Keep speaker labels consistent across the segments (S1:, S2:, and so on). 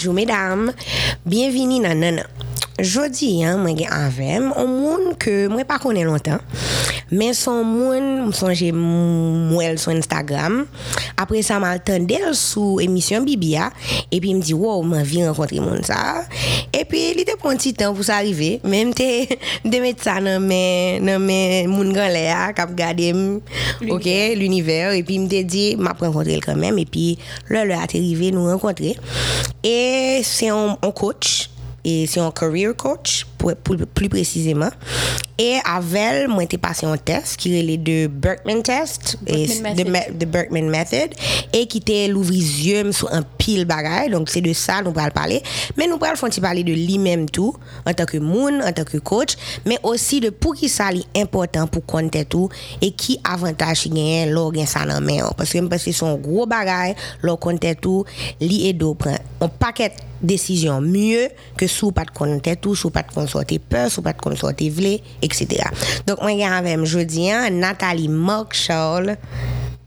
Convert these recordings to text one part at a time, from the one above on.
S1: Bonjour mesdames, bienvenue nan nanan. Jodi, hein, mwen gen avèm, o moun ke mwen pa konen lontan, Men son moun, msonje mwel sou Instagram. Apre sa mal tendel sou emisyon Bibia. E pi mdi, wow, man vi renkontri moun sa. E pi li te pon ti tan pou sa arrive. Men mte demet sa nan men, nan men moun gan le a, kap gade m, ok, l'univer. E pi mte di, map renkontri l kanmen. E pi lè lè ate rive nou renkontri. E se yon coach, e se yon career coach. Pour, pour- plus précisément. Et avec moi j'ai passé un test qui est de Berkman test. De, de Berkman method. Et qui était l'ouvrir yeux sur un pile bagaille. Donc c'est de ça nous allons parler. Mais nous allons parler de lui-même tout en tant que moun en tant que coach mais aussi de pour qui ça est important pour compter tout et qui avantage il gagne lors gagne ça dans main. Parce que parce que son gros bagaille lors compter tout li et do prend un paquet décision mieux que sous pas de compter tout sous pas de consorter peur sous pas de consorter vle etc donc moi gagne avec jeudi hein, Nathalie Mark Charles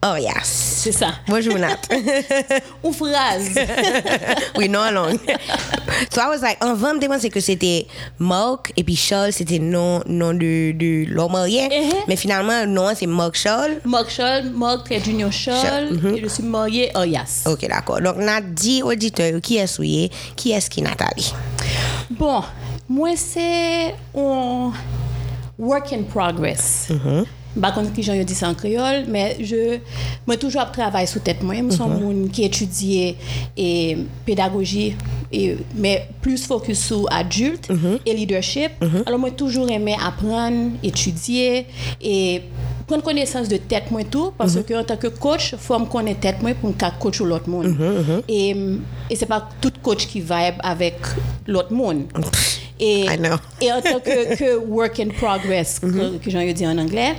S1: oh yes
S2: C'est ça.
S1: bonjour Nat
S2: Ou phrase.
S1: oui, non, non. so I was like, en vente, je pensais que c'était Mark et puis Charles, c'était nom, nom de, de l'homme marié.
S2: Mhm.
S1: Mais finalement, non, c'est Mark Charles.
S2: Mark Scholl, Mark Junior
S1: Mhm.
S2: et je suis mariée Oyas.
S1: Ok, d'accord. Donc, Nat dit auditeur qui est souillé, qui est-ce qui Nathalie?
S2: Bon, moi c'est un work in progress.
S1: Mhm.
S2: Pas comme qui j'en dit ça en créole, mais je moi toujours travaille sous tête moi, je suis monde qui étudie et pédagogie et mais plus focus sur adulte
S1: Mhm.
S2: et leadership. Alors moi toujours aimé apprendre, étudier et prendre connaissance de tête moi tout parce
S1: Mhm.
S2: que en tant que coach, faut me connaître tête moi pour me coacher l'autre monde.
S1: Mhm,
S2: Et et c'est pas tout coach qui vibe avec l'autre monde. Et,
S1: I know.
S2: et en tant que, que work in progress, mm -hmm. que, mm-hmm. que j'en ai dit en anglais,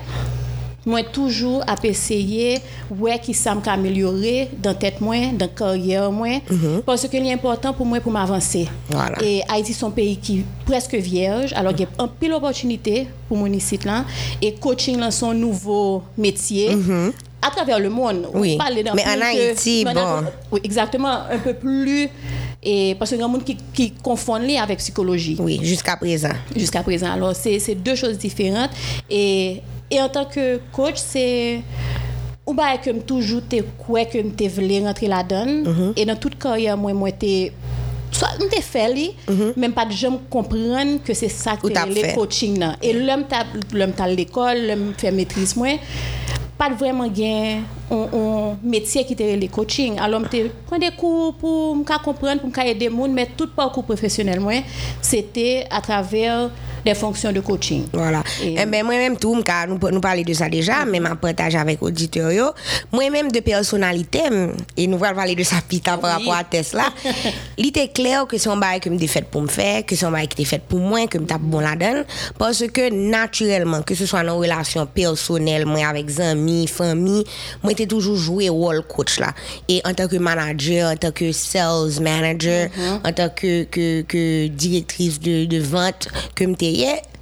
S2: moi toujours à essayer ouais qui ça améliorer dans tête moins dans carrière moins mm -hmm. parce que l'important pour moi pour m'avancer
S1: voilà.
S2: et Haïti c'est un pays qui est presque vierge alors il mm -hmm. y a un pile opportunité pour mon ici là et coaching là son nouveau métier mm -hmm. À travers le monde On
S1: Oui. Mais en
S2: que-
S1: Haïti, bon.
S2: oui, exactement un peu plus et parce qu'il y a des gens qui, qui confondent les avec psychologie
S1: Oui, jusqu'à présent.
S2: jusqu'à présent. Alors, c'est deux choses différentes. Et, et en tant que coach, c'est. Ou bien que toujours te quoi que te voulais rentrer là-dedans. Et dans toute carrière, moi, moi, te. Soit me te fait li, même pas de jamais comprendre que c'est ça que le coaching là. Et l'homme t'a l'homme t'a l'école, l'homme fait maîtrise moi pas vraiment gain un, métier qui était le coaching. Alors me prendre des cours pour comprendre pour me aider monde mais tout parcours professionnel c'était à travers des fonctions de coaching
S1: Voilà.
S2: Et-
S1: Eh ben, moi-même, tout, nous, nous parler de ça déjà, mais je partage avec auditeurs. yo. Moi-même, de personnalité, et nous allons parler de ça plus tard par rapport à Tesla, il était clair que c'est un bail que me fait pour me faire, que c'est un bail qui fait pour moi, que me tape bon la donne, parce que naturellement, que ce soit dans relation personnelle, moi avec amis, famille, moi j'ai toujours joué rôle coach là. Et en tant que manager, en tant que sales manager, en tant que, que, que directrice de, de vente, que me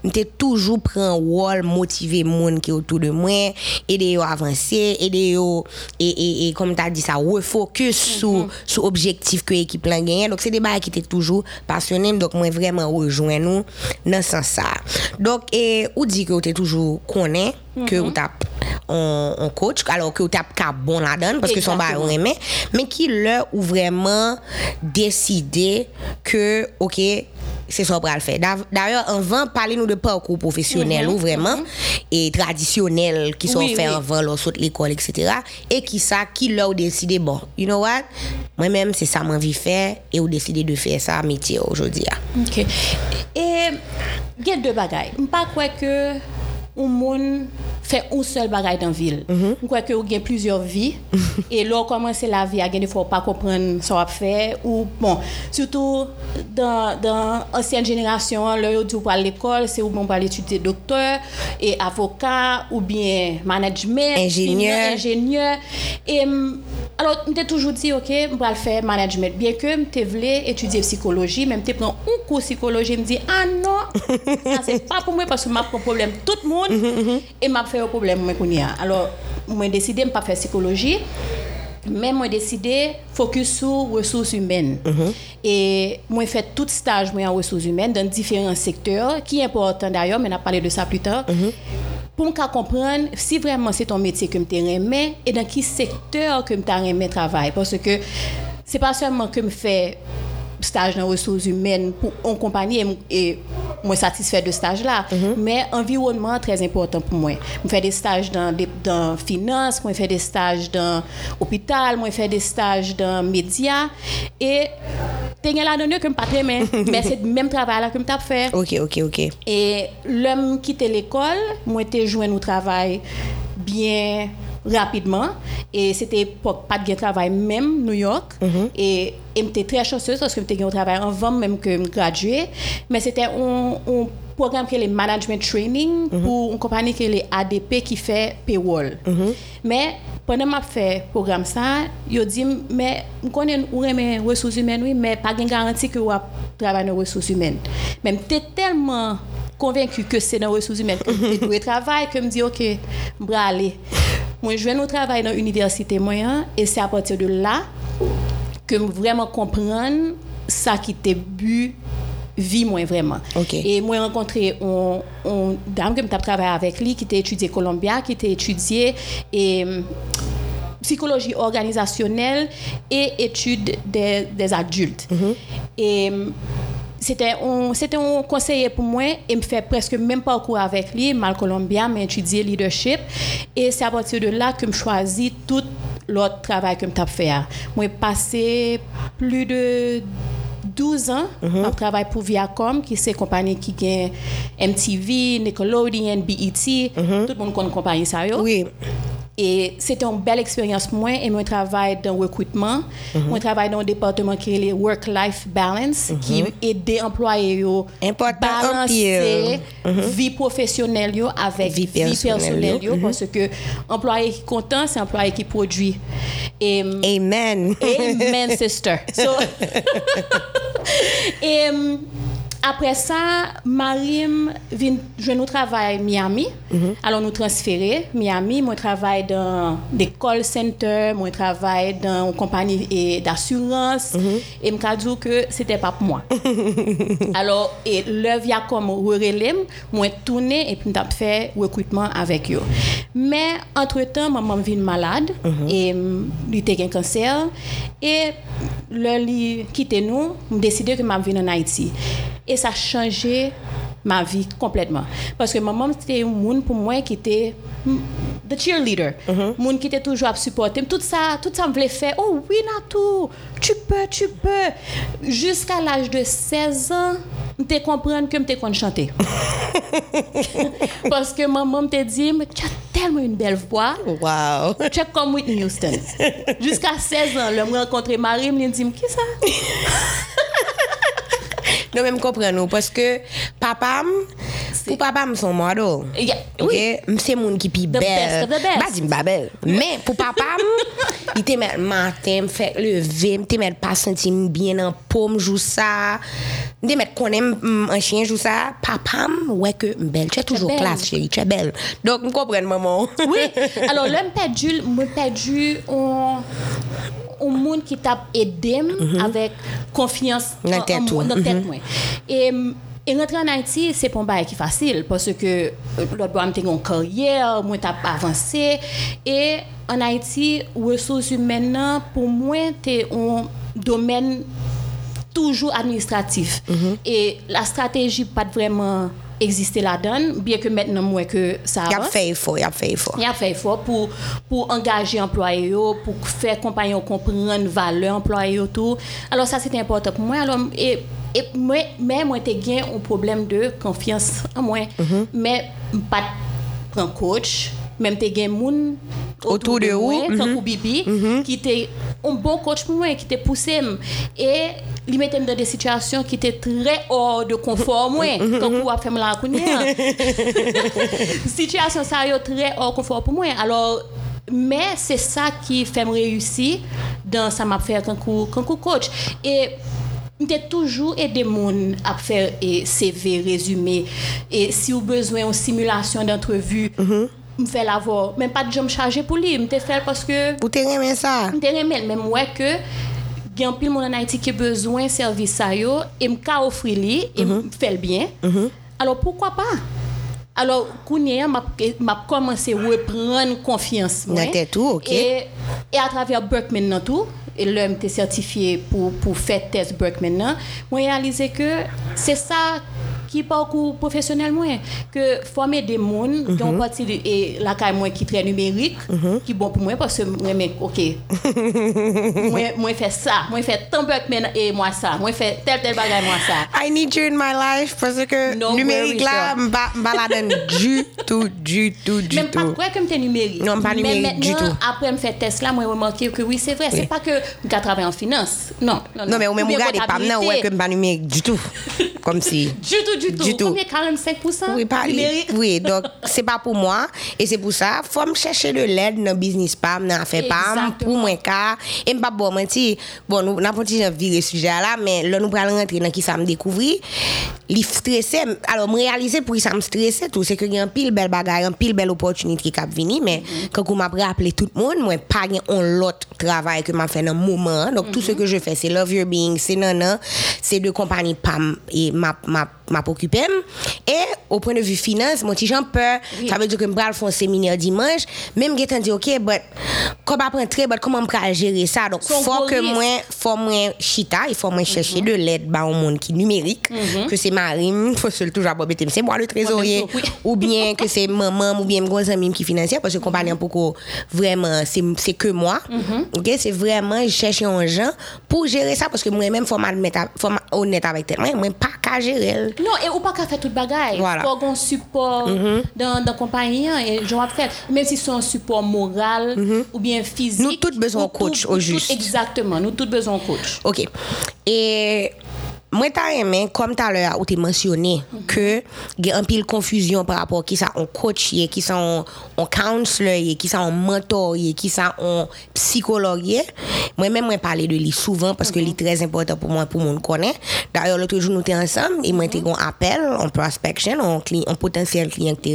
S1: m'étais toujours prend rôle motiver monde qui est autour de moi aider yo avancer aider et et et comme tu as dit ça refocus sur sur objectif que l'équipe là gagne donc c'est des bails qui étaient toujours passionnés donc moi vraiment rejoint nous dans ce sens ça donc et ou dit que tu toujours connaît que ou t'a on, on coach alors que ou t'a ka bon la donne parce que son bail
S2: Exactement.
S1: aimé mais qui ou vraiment décidé que OK c'est ça qu'on faire. D'ailleurs, avant, parlez-nous de parcours professionnel ou vraiment et traditionnel qui sont
S2: Oui,
S1: faits
S2: oui.
S1: avant leur saute l'école, etc. Et qui ça, qui leur décidé, bon, you know what? Moi-même, c'est ça que envie de faire et ou décidé de faire ça métier aujourd'hui.
S2: OK. Et il y a deux bagailles. Je ne pas croire que un monde fait un seul bagage dans la ville. Je crois que y a plusieurs vies. et là, commencer la vie, il ne faut pas comprendre ce qu'on fait. Ou, bon, surtout dans, dans l'ancienne génération, là, aller à l'école, c'est où on va aller étudier docteur et avocat ou bien management.
S1: Ingénieur.
S2: ingénieur. Et alors, je toujours dit, OK, je vais faire management. Bien que je voulais étudier psychologie, même je prends un cours psychologie, je me dis, ah non, ça c'est pas pour moi parce que je prends problème tout le monde et m'a fait un problème moi a. Alors, moi j'ai décidé de pas faire psychologie. Men mwen deside fokus sou resous humen. E mwen fet tout staj mwen an resous humen dan diferent sektor, ki important d'ayor, men ap pale de sa plus tan, pou m ka kompren si vreman se ton metye ke m te remen e dan ki sektor ke m ta remen travay. Pwese ke se pa seman ke m fe staj nan resous humen pou an kompany e mwen satisfè de staj la, men environnement trèz important pou mwen. Mwen fè de staj dan finance, mwen fè de staj dan opital, mwen fè de staj dan media, e te gen la donyo ke m patre men, men se mèm travay la ke m tap fè.
S1: Ok, ok, ok.
S2: E lèm kite l'ekol, mwen te jwen nou travay bien rapidement, e se te pat gen travay mèm New York, e m te trè chanseuse, oske m te gen travay anvam mèm ke m gradue, men se te un program ke le management training pou un kompani ke le ADP ki fè paywall. Men, pwene m ap fè program sa, yo di m, m konen ou reme resous humen, men pa gen garanti ke wap travay nan resous humen. Men m te telman konvenku ke se nan resous humen, ke m te dwe travay, ke m di, ok, m bra ale. Mwen jwen nou travay nan universite mwen, e se apatir de la, ke m vreman kompran sa ki te bu vi mwen vreman.
S1: Ok.
S2: E mwen renkontre on dam ke m tap travay avek li, ki te etudye Columbia, ki te etudye e psikoloji organizasyonel e etude des adulte. E c'était un, c'était un conseiller pour moi et me fait presque même parcours avec lui, mal Colombia, mais étudier leadership. Et c'est à partir de là que je choisis tout l'autre travail que je fait. Moi, j'ai passé plus de 12 ans à travailler pour Viacom, qui c'est une compagnie qui gagne MTV, Nickelodeon, BET. Tout le monde connaît compagnie ça. yo?
S1: Oui.
S2: Et c'était une belle expérience pour moi et mon travail dans le recrutement, mhm. mon mm -hmm. travail dans le département qui est le Work-Life Balance, mm -hmm. qui aide les employés
S1: à
S2: balancer
S1: mm -hmm.
S2: vie professionnelle yo avec
S1: vie personnelle,
S2: vie
S1: personnelle yo,
S2: mhm. parce que employé qui est content, c'est employé qui produit. Et, mm,
S1: amen.
S2: Amen, sister. So, et, mm, après ça, Marim vient jouer nous travail à Miami. Alors nous transférer Miami, moi travaille dans des call centers, moi travaille dans une compagnie et d'assurance et me dire que c'était pas pour moi. Alors et le via comme relève, moi tourner et puis m't'a fait recrutement avec eux. Mais entre-temps, maman vient malade et lui était un cancer et le li quitté nous, décidé que m'a venir en Haïti. Et ça a changé ma vie complètement. Parce que maman, c'était un monde pour moi qui était mm, the cheerleader. Monde qui était toujours à supporter. Tout ça, tout ça me voulait faire. Oh oui, Natou, tu peux, tu peux. Jusqu'à l'âge de 16 ans, je comprendre que je compte chanter. Parce que maman me dit, mais tu as tellement une belle voix.
S1: Wow.
S2: Tu es comme Whitney Houston. Jusqu'à 16 ans, je me rencontré Marie, me dit, qui ça?
S1: Non men m kompren nou, paske papam, pou papam son model.
S2: Yeah,
S1: okay?
S2: oui.
S1: M se moun ki pi bel.
S2: The best of the best.
S1: Ba di m ba bel. Men pou papam, i te met maten, m fek leve, m te met pa senti m bien an pou m jou sa. M te met konen m an chien jou sa. Papam, weke m bel.
S2: Che
S1: toujou klas cheri, che bel. Dok m kompren maman.
S2: oui, alo le m pedu, m pedu, on... un monde qui t'a aidé avec confiance
S1: Dans
S2: en-
S1: tête,
S2: moi, moi. Et, et rentrer en Haïti, c'est pas un bail qui est facile parce que euh, l'autre bois, une carrière, moi, t'as avancé. Et en Haïti, ressources humaines, pour moi, c'est un domaine toujours administratif. Et la stratégie pas vraiment exister là-dedans, bien que maintenant, moi, que ça
S1: Y ap
S2: avance.
S1: fè effort, y ap fè effort.
S2: Il a fait effort pour, pour engager employés, pour faire compagnon comprendre valeur employés tout. Alors ça c'était important pour moi. Alors et, et moi mais moi j'ai gagné un problème de confiance en moi. Mais pas prendre coach, même t'ai gagné moun
S1: Autour de
S2: moi,
S1: ou,
S2: tant Bibi qui était un bon coach pour moi qui était poussé et il mettait dans des situations qui étaient très hors de confort moi quand vous a fait la connaître situation ça est très hors confort pour moi. Alors, mais c'est ça qui fait me réussir dans ça m'a fait quand coach. Et j'ai toujours aidé mon à faire et CV résumé. Et si vous besoin une simulation d'entrevue me fait l'avoir, même pas de jambes chargées pour lui, me te fait parce que
S1: Ou te remen sa?
S2: me te remel, même ouais que il y a pile monde en Haïti qui a besoin de service ça yo et me ka offrir lui et me fait le bien. Alors pourquoi pas? Alors, m'a m'a commencé à reprendre confiance. Moi.
S1: ok.
S2: Et, à travers Berkman nan et là, j'étais certifié pour, faire test Berkman nan, moi réalisé que c'est ça ki parcours professionnel mwen. Que former des monde qui ont parti et la caille moi qui très numérique qui bon pour moi parce que moi mais OK moi moi fait ça moi fait tant et moi ça moi fait tel tel bagage moi ça
S1: I need you in my life parce que
S2: no
S1: numérique là balade du tout du tout du
S2: même
S1: tout.
S2: même pas quoi que me numérique
S1: non pas numérique du
S2: non,
S1: tout.
S2: après me fait test là moi remarqué que oui c'est vrai.
S1: Oui.
S2: c'est pas que je travaille en finance. Non non,
S1: non. non. mais au même regard pas non ouais que pas numérique du tout comme si.
S2: Du tout du tout.
S1: Du tout.
S2: Combien 45%
S1: Oui, pas
S2: numérique?
S1: Oui, donc c'est pas pour moi. Et c'est pour ça, faut me chercher de l'aide dans le business PAM, dans affaire PAM, pour moi, car, et m'pas bon mentir, bon, nous, n'avons pas viré ce sujet là, mais là, nous prenons rentrer dans qui ça me découvrir, les stressé, alors, me réaliser pour ça me stresser tout, c'est que y a un pile belle bagaille, un pile belle opportunité qui a venu, mais quand on m'a rappelé tout le monde, moi, pas un l'autre travail que m'a fait dans le moment, donc tout ce que je fais, c'est Love Your Being, c'est nana, c'est de compagnie PAM, et m'a, m'a, m'a occupé, et au point de vue finance, mon petit j'en peur,
S2: Oui.
S1: ça veut dire que je vais faire un séminaire dimanche, même j'ai dit, ok, but, comme après très, but comment vais gérer ça, donc
S2: Son
S1: faut que
S2: risque.
S1: moi, faut moi chita, il faut moi chercher de l'aide bah, au monde qui numérique, que c'est Marine, faut se le toujours pas bêter, c'est moi le trésorier,
S2: oui.
S1: ou bien que c'est maman, ou bien gros ami qui financier, parce que compagnie pour vraiment, c'est c'est que moi, ok, c'est vraiment, je cherche un gens pour gérer ça, parce que moi-même, faut m'admettre, faut honnête avec tel, moi, moi, pas qu'à gérer.
S2: Non, et ou pas qu'à faire tout bagaille.
S1: Voilà.
S2: Pour qu'on support mm -hmm. dans la compagnie, et je vais faire, même si c'est un support moral mm -hmm. ou bien physique.
S1: Nous tous besoin coach
S2: tout,
S1: au
S2: juste. Tout, exactement, nous tous besoin coach.
S1: Ok. Et moi, t'as aimé, comme tout à l'heure, où tu mentionné que il y a un pile confusion par rapport à qui ça on coach, qui ça on, on counselor, qui ça on mentor, qui ça on psychologue. Moi-même, moi, parler de lui souvent parce que lui très important pour moi, pour mon connaît. D'ailleurs, l'autre jour, nous étions ensemble et moi, j'étais un appel en prospection, en, cli- en potentiel client que tu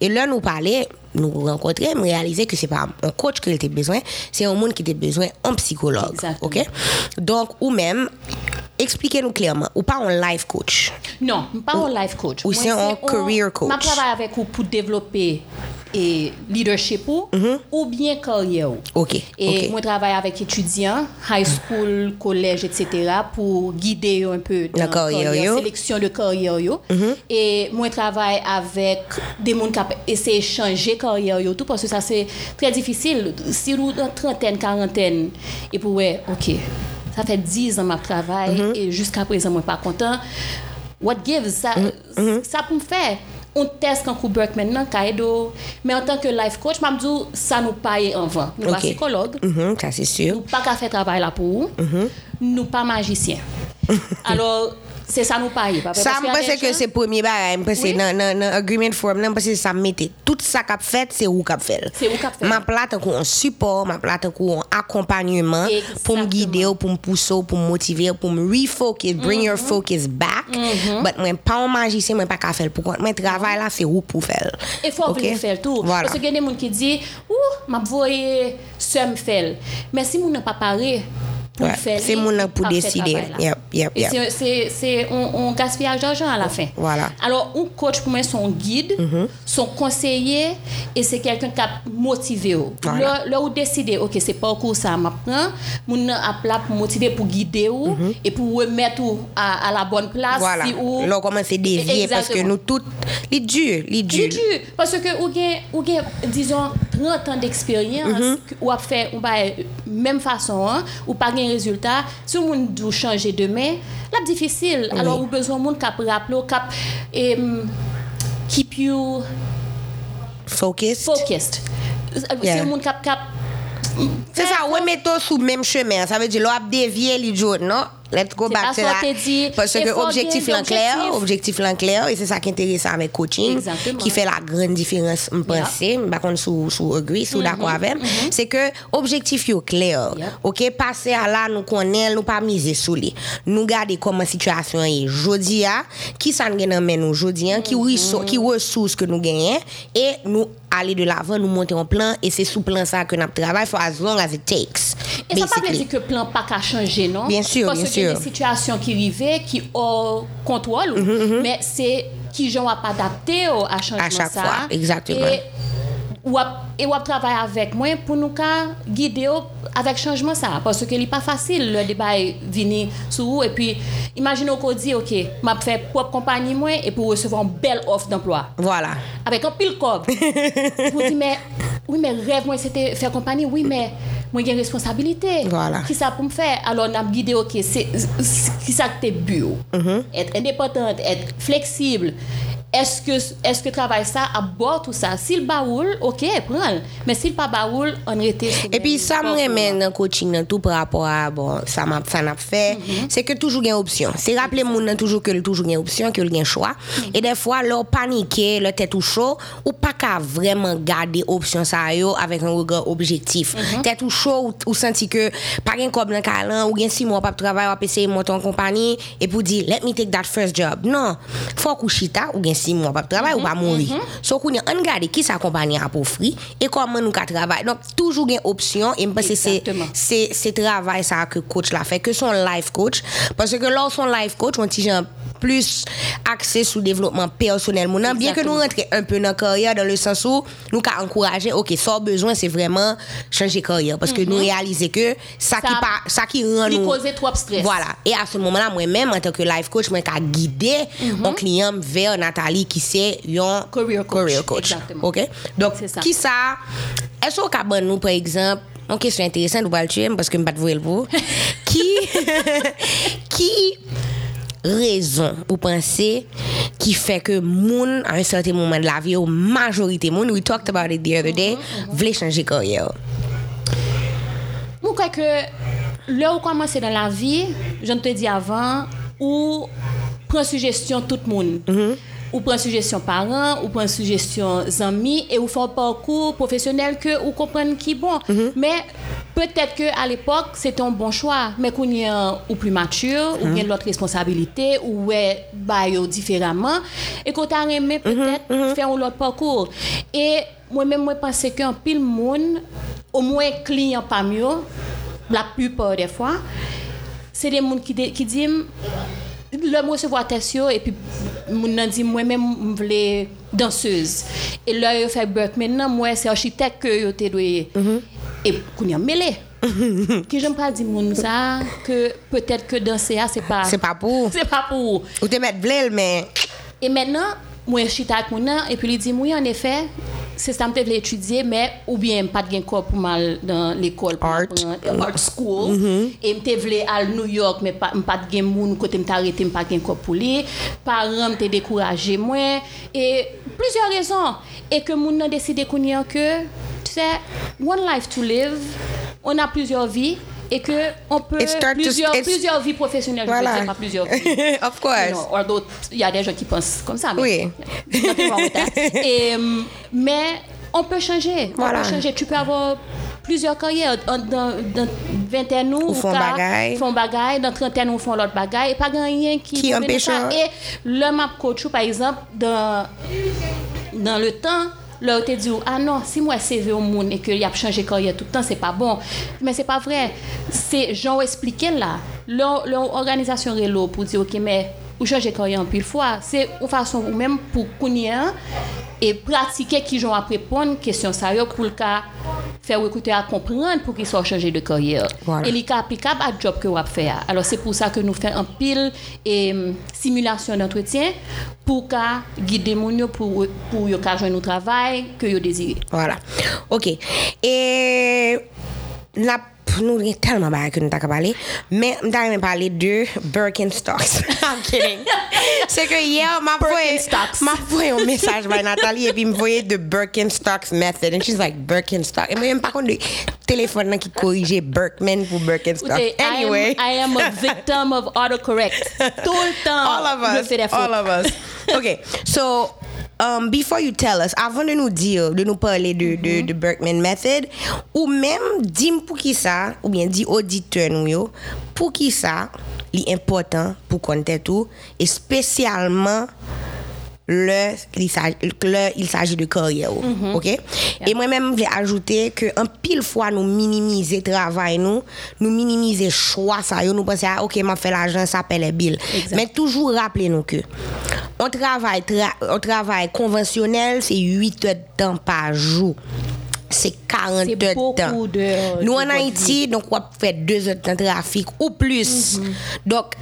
S1: Et là, nous parlait nous rencontrer, me réaliser que c'est pas un coach qui était besoin, c'est un monde qui était besoin un psychologue.
S2: Exactement.
S1: OK? Donc, ou même, expliquez-nous clairement, ou pas un life coach?
S2: Non, pas un life coach.
S1: ou c'est un career coach.
S2: Je travaille avec vous pour développer et leadership ou, ou bien carrière. ou. Et moi, je travaille avec étudiants, high school, collège, etc., pour guider un peu dans
S1: La carrière,
S2: sélection de carrière. yo. Et moi, je travaille avec des gens qui essaient de changer carrière, yo, tout parce que ça, c'est très difficile. Si nous, dans trentaine, quarantaine, et pour, ouais, OK, ça fait 10 ans que je travaille
S1: Mm-hmm.
S2: et jusqu'à présent, moi, pas content. What gives? Ça, ça pour me faire. On teste quand coup Burke maintenant, Kaido. Mais en tant que life coach, je me dis, ça nous paye en vent. Nous pas
S1: OK.
S2: psychologue,
S1: Mhm, ça, c'est sûr.
S2: nous pas qu'à faire travail là pour vous,
S1: Mm-hmm.
S2: nous pas magicien. Alors, Se sa nou paye.
S1: Sa mpese ke se
S2: premye
S1: baray, mpese nan agreement form nan, mpese sa mette. Tout sa kap fet, se ou kap fel.
S2: Se ou kap fel.
S1: Ma plata kou an support, ma plata kou an akompanyman, pou
S2: m
S1: guide ou, pou m pousse ou, pou m motive ou, pou m refocus, bring mm -hmm. your
S2: mm-hmm.
S1: focus back. Mm -hmm. But mwen pa ou majise, mwen pa ka fel pou kont. Mwen travay la, se ou pou
S2: fel. E
S1: fò
S2: pou m fel tou.
S1: Voilà.
S2: Pwese gen de moun ki di, ou, m ap voye se m fel. Men si moun nan pa pare, pour
S1: Ouais,
S2: le
S1: décider.
S2: travail là.
S1: Yep, yep, yep.
S2: c'est- C'est c'est un, un gaspillage d'argent à la fin.
S1: Voilà.
S2: Alors, un coach pour moi, son guide, son conseiller, et c'est quelqu'un qui a motivé.
S1: Voilà.
S2: Là, là où décider, ok, c'est pas cours ça m'apprend, mon a là pour motiver, pour guider ou, et pour remettre ou à, à la bonne place.
S1: Voilà.
S2: si ou-
S1: on à dévier parce que nous toutes, les durs, les
S2: C'est
S1: durs.
S2: dur. Parce que ou gen, ou gen, disons, 30 ans d'expérience,
S1: Mm-hmm.
S2: que- ou a fait ou ba, même façon, hein, ou pas gen résultat, si on doit changer demain, là difficile. Alors, ou besoin monde cap rappeler, cap em, keep you
S1: Focused.
S2: focused.
S1: Yeah.
S2: C'est un monde cap cap
S1: C'est ça, sous le même chemin. Ça veut dire, là, dévier les jours, non? Let's go back to that.
S2: dit,
S1: Parce que objectif
S2: gagner
S1: l'en clair,
S2: l'objectif.
S1: objectif l'en clair, et c'est ça qui est intéressant avec coaching,
S2: Exactement.
S1: qui fait la grande différence, je pense, par contre, sous, sous agree, sous d'accord avec, c'est que objectif est clair.
S2: Yep.
S1: OK, passer à là, nous connaissons, nous pas miser sous lui. Nous garder comment la situation est jodi a, qui nous gagne nous jodi a, qui ressources, qui ressources que nous gagnons, et nous aller de l'avant, nous monter en plan, et c'est sous plan ça que nous travaillons, for as long as it takes.
S2: Et basically. ça ne veut pas dire que le plan pas qu'à changer, non?
S1: Bien sûr,
S2: Parce
S1: bien
S2: sûr. Parce
S1: que
S2: des situations qui arrivent, qui ont contrôle, mm -hmm, mm -hmm. mais c'est qui gens pas adapté oh, à changement ça.
S1: À chaque
S2: ça.
S1: fois, exactement.
S2: Et et ou ap travailler avec moi pour nous guider avec changement ça parce que n'est pas facile le débat est venu sur vous et puis imaginez qu'on dit OK m'a fait propre compagnie moi et pour recevoir une belle offre d'emploi
S1: Voilà.
S2: avec un pile cob. Vous dites, mais oui, mais rêve, moi, c'était faire compagnie. Oui, mais moi, j'ai une responsabilité.
S1: Voilà.
S2: Qui ça pour me faire? Alors, on a guidé, OK, c'est qui ça que t'es but?
S1: Mm-hmm.
S2: Être indépendante, être flexible est-ce que est-ce que travail ça aborde tout ça? S'il baoule OK prends. Mais s'il pas baoule on rete sur
S1: Et puis ça me
S2: mène
S1: dans le coaching dans tout par rapport à bon ça m'a ça n'a fait.
S2: Mm -hmm.
S1: c'est que toujours option. C'est rappeler moun toujours que toujours gain option que gain choix.
S2: Mm -hmm.
S1: et des fois leur paniquer leur tête au chaud ou pas qu'à vraiment garder option ça avec un regard objectif.
S2: Mm-hmm.
S1: Tête au chaud ou, ou senti que pas gain cob dans calan ou gain 6 mois pas travail ou essayer monter en compagnie et pour dire let me take that first job. Non. Faut coucher ta ou gain 6 mois pas travail ou pas mhm, mourir. Mhm. So qu'on on regarde qui sa compagnie a et comment nous ka travail. Donc toujours une option et parce que c'est c'est c'est travail ça que coach l'a fait que son life coach parce que là son life coach on dit plus axé sur le développement personnel. Mon bien que nous rentrions un peu dans la carrière dans le sens où nous avons encouragé OK ça besoin c'est vraiment changer carrière. Parce que nous réaliser que ça, qui pas ça qui rend nous
S2: causer trop stress.
S1: voilà. Et à ce moment-là moi-même en tant que life coach moi ka guider mon client vers Nathalie qui c'est un
S2: Career coach.
S1: career coach.
S2: Exactement.
S1: OK? Donc
S2: ça.
S1: qui ça est-ce qu'on nous par exemple une question intéressante vous le tuer parce que je ne pas le pour qui qui rezon ou panse ki fe ke moun an yon certain moment de la vie ou majorite moun, we talked about it the other day, mm -hmm. vle
S2: chanje korye ou? Mou kwa ke lè ou komanse dan la vie, jen te di avan, ou pren sugestyon tout moun. Mm -hmm. Ou prend suggestion parents, ou prend suggestion amis, et ou fait un parcours professionnel que ou comprendre qui est bon. Mais peut-être que à l'époque, c'était un bon choix. Mais qu'on est ou plus mature, ou bien l'autre responsabilité, ou ouais, bah, différemment, et qu'on t'a aimé peut-être faire un autre parcours. Et moi-même, moi, je pense qu'un pile monde, au moins client pas mieux, la plupart des fois, c'est des gens qui disent test yo, et puis moun nan dit moi même je voulais danseuse. Et là yo fait break. Maintenant moi c'est architecte que yo te doué et qu'on y a mêlé. Qui j'aime pas dire moun ça que peut-être que danser ah, c'est pas
S1: c'est pas pour.
S2: C'est pas pour.
S1: Ou te mettre blêle mais
S2: et maintenant, moi, je suis avec mon nan, et puis il dit, oui, en effet, se sa mte vle etudye, me ou bien mpat gen kor pou mal dan l'ekol,
S1: art.
S2: art school, mm -hmm. e mte vle al New York, me mpat gen moun kote mta rete mpat gen kor pou li, paran mte dekouraje mwen, e plizye rezon, e ke moun nan deside konyen ke, tu se, one life to live, on a plizye vi, et que on peut
S1: plusieurs, to,
S2: plusieurs vies professionnelles, voilà. je veux dire, pas plusieurs vies.
S1: of course.
S2: il y a des gens qui pensent comme ça. Mais
S1: oui.
S2: et, euh, mais on peut changer.
S1: Voilà.
S2: On peut changer. Tu peux avoir plusieurs carrières. Dans, dans vingtaine ou
S1: font bagay.
S2: Font bagay. Dans trentaine ou font l'autre bagay. Et pas rien qui,
S1: qui empêche.
S2: Et le map coach, par exemple, dans, dans le temps, là, on te dit, ah non, si moi CV au monde et qu'il a changé carrière tout le temps, c'est pas bon. Mais c'est pas vrai. C'est, j'en expliqué là. Leur, leur organisation Relo pour dire, ok, mais ou changer carrière en pile fois, c'est une façon ou même pour connaître et pratiquer qui j'en à répondre question ça pour le cas faire recruteur à comprendre pour qu'il soit changé de carrière.
S1: Voilà.
S2: Et il est applicable à job que vous faire. Alors c'est pour ça que nous faisons un pile et hum, simulation d'entretien pour qu'à guider mon pour pour joindre au travail que yo désirez.
S1: Voilà. OK. Et la pff, nou gen telman bagay ke nou ta ka pale. Men, m ta remen pale de Birkenstocks. I'm kidding. Se ke ye, ma
S2: voye
S1: Ma voye yon mesaj by Natalie E pi m voye the Birkenstocks method And she's like, Birkenstocks E mwen yon pakon de telefon nan ki korije Birkman pou
S2: Birkenstocks.
S1: Anyway
S2: I am, I am a victim of autocorrect. Tout le temps
S1: All of us. All of us. Ok, so Um, before you tell us, avon de nou dir, de nou pale de, mm -hmm. de, mm-hmm. de Berkman Method, ou men dim pou ki sa, ou bien di auditeur nou yo, pou ki sa li important pou kontet ou, e spesyalman le, il s'agit le- il s'agit de carrière. OK? Et moi-même, je vais ajouter que un pile fois, nous minimiser travail, nous, nous minimiser choix, ça, nous pensons, ah, OK, m'a fait l'argent, ça paie les billes. Mais toujours rappelez-nous que on travail, tra- on conventionnel, c'est 8 heures de temps par jour. C'est 40
S2: C'est
S1: heures de temps. Nous,
S2: de
S1: en Haïti, donc, on fait 2 heures de temps de trafic ou plus. Donc,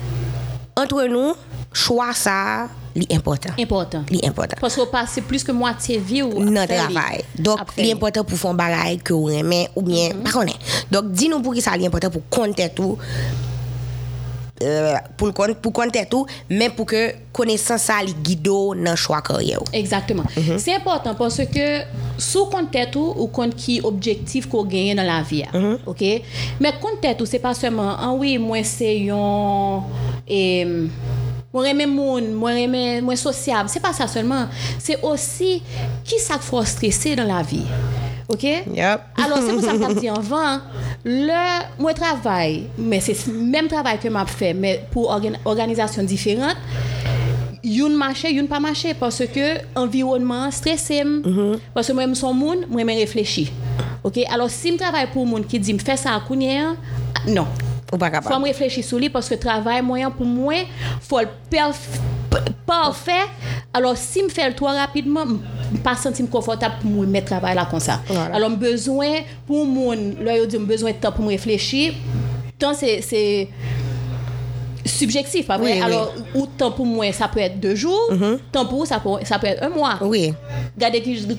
S1: entre nous, chwa sa li
S2: important.
S1: Important. Li important.
S2: Parce qu'on passe plus que moitié vie ou
S1: Nan travail. Donc,
S2: mhm.
S1: li important pou fon bagay ke ou remen ou bien,
S2: mm
S1: -hmm. par konen. Donc, di nou pou ki sa li important pou konte tout, euh, pou, kon, pou konte tout, men pou ke konesan sa li guido nan chwa karye ou.
S2: Exactement.
S1: Mm -hmm.
S2: C'est important parce que sou konte tout ou konte ki objektif ko genye nan la vi
S1: a. Mm -hmm.
S2: Ok? Men konte tout, se pa seman, an ah, oui, mwen se yon... E, moi moun, moi aimer moi sociable, c'est pas ça seulement. C'est aussi qui ça faut stresser dans la vie? OK?
S1: Yep.
S2: Alors, c'est pour ça que je dit avant, le, moi travail, mais c'est le même travail que m'a fait, mais pour organ, organisation différente, youn marché, youn pas marché, parce que environnement stressé, parce que moi, je suis moun, moi, je réfléchis. OK? Alors, si je travaille pour moun qui dit, fais ça à Kounia, non.
S1: Ou pas
S2: Faut
S1: capable
S2: me réfléchir sur lui parce que travail moyen pour moi, faut le parfait. Alors si me fait le trop rapidement, pas sentir confortable pour me mettre travail là comme ça.
S1: Voilà.
S2: Alors besoin pour mon là me besoin de temps pour me réfléchir. Temps c'est c'est subjectif
S1: oui.
S2: Alors ou temps pour moi ça peut être deux jours, temps pour ça peut ça peut être un mois.
S1: oui
S2: Regardez qui je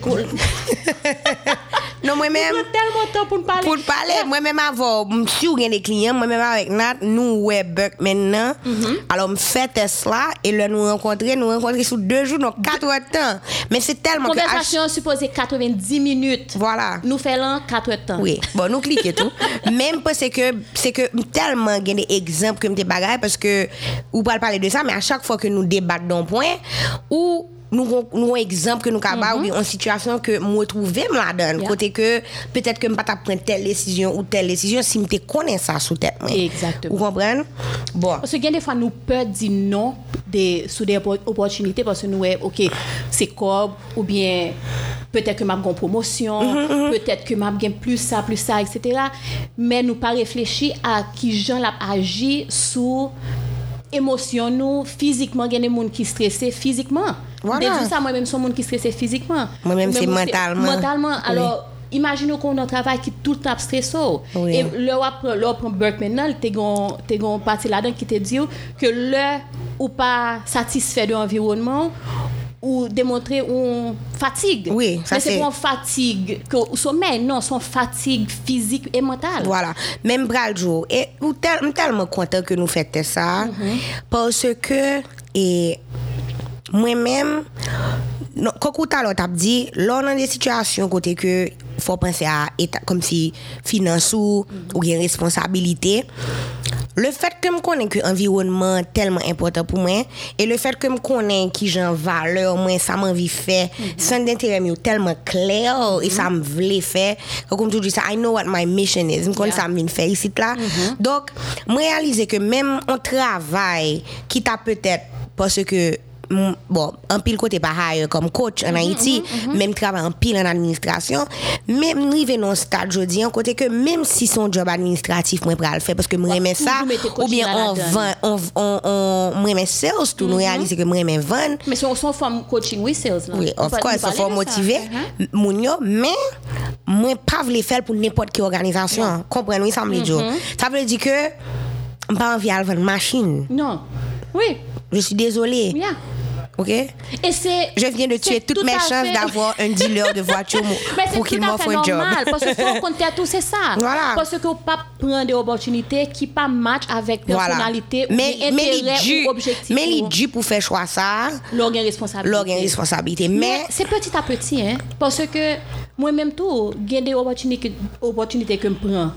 S1: non moi même
S2: tellement de temps pour me parler.
S1: pour parler moi même avant ou gen des clients moi même avec Nat nous ouais Buck maintenant alors me fait Tesla et là nous rencontrer nous rencontrer sur deux jours donc quatre heures de temps mais c'est tellement
S2: Conversation supposée 90 minutes.
S1: voilà
S2: Nous faisons 4 heures de temps.
S1: Oui, bon, nous cliquons tout. Même parce que c'est que tellement a des exemples que me bagaille parce que ou pas parler de ça, mais à chaque fois que nous débattons d'un point ou nous nous un exemple que nous capable ou bien une situation que me retrouver me la donne
S2: Yeah.
S1: côté que peut-être que me pas prendre telle décision ou telle décision si me connais ça sous tête.
S2: Exactement.
S1: Vous comprenez? Bon.
S2: Parce que des fois, nous peur dire non des, sous des oppo- opportunités parce que nous, ouais, OK, c'est corps ou bien peut-être que m'a une promotion,
S1: Mm-hmm,
S2: peut-être que m'a gain plus ça, plus ça, etc. Mais nous pas réfléchir à qui gens l'a agi sous émotion nous physiquement il y a des gens qui stressés physiquement
S1: Voilà.
S2: Des ça moi même son monde qui stressé physiquement
S1: Moi-même, c'est mentalement.
S2: mentalement
S1: Oui.
S2: alors Imaginez qu'on a un travail qui tout le temps stressant.
S1: Oui.
S2: Et le après le prend Burke maintenant, tu gon t'es gon parti là-dedans qui te dit que le ou pas satisfait de l'environnement ou démontrer une fatigue.
S1: Oui, ça
S2: Mais c'est
S1: c'est-
S2: pas une fatigue que au sommeil, non, c'est une fatigue physique et mentale.
S1: Voilà. Même bras le jour. Et tel, nous tellement content que nous faites ça. Parce que, et, moi-même, quand tout à l'heure, t'as dit, là, dans des situations côté que faut penser à état, comme si finance ou, ou bien responsabilité. Le fait que je connais que l'environnement est tellement important pour moi et le fait que je connais qui j'en valeur, moi, ça m'a envie faire, d'intérêt mais tellement clair et ça me voulait faire. Comme tu dis ça, I know what my mission is. Je connais
S2: Yeah.
S1: ça me faire ici là. Donc, je réalise que même un travail qui t'a peut-être parce que mm, bon, un pile côté pas hire comme coach en Haïti, même travail en pile en administration, même arrivé dans stade jodi en côté que même si son job administratif moi le faire parce que moi remets ça ou bien on vend on on on moi sales tout nous réaliser que moi remets vendre
S2: Mais son, son forme coaching, oui, sales. là.
S1: oui, of course,
S2: de
S1: motiver
S2: Mhm.
S1: moun yo, mais moi pas vle faire pour n'importe quelle organisation. Comprenez ça me dit. Ça veut dire que m'pas envie de vendre machine.
S2: Non. Oui.
S1: Je suis désolée.
S2: Yeah.
S1: OK?
S2: Et c'est.
S1: Je viens de tuer toutes
S2: tout
S1: mes chances d'avoir un dealer de voiture
S2: Mais
S1: pour qu'il m'offre un job.
S2: normal, parce que faut compter à tout, c'est ça.
S1: Voilà.
S2: Parce que pas prendre des opportunités qui pas match avec
S1: Voilà.
S2: personnalité
S1: Mais,
S2: ou
S1: mais
S2: intérêt ou objectif.
S1: mais les
S2: ou-
S1: dû pour faire choix ça,
S2: L'organe responsabilité.
S1: responsabilité.
S2: Mais
S1: Mais,
S2: c'est petit à petit, hein. Parce que moi-même, tout, j'ai des opportunités, opportunités que je prends,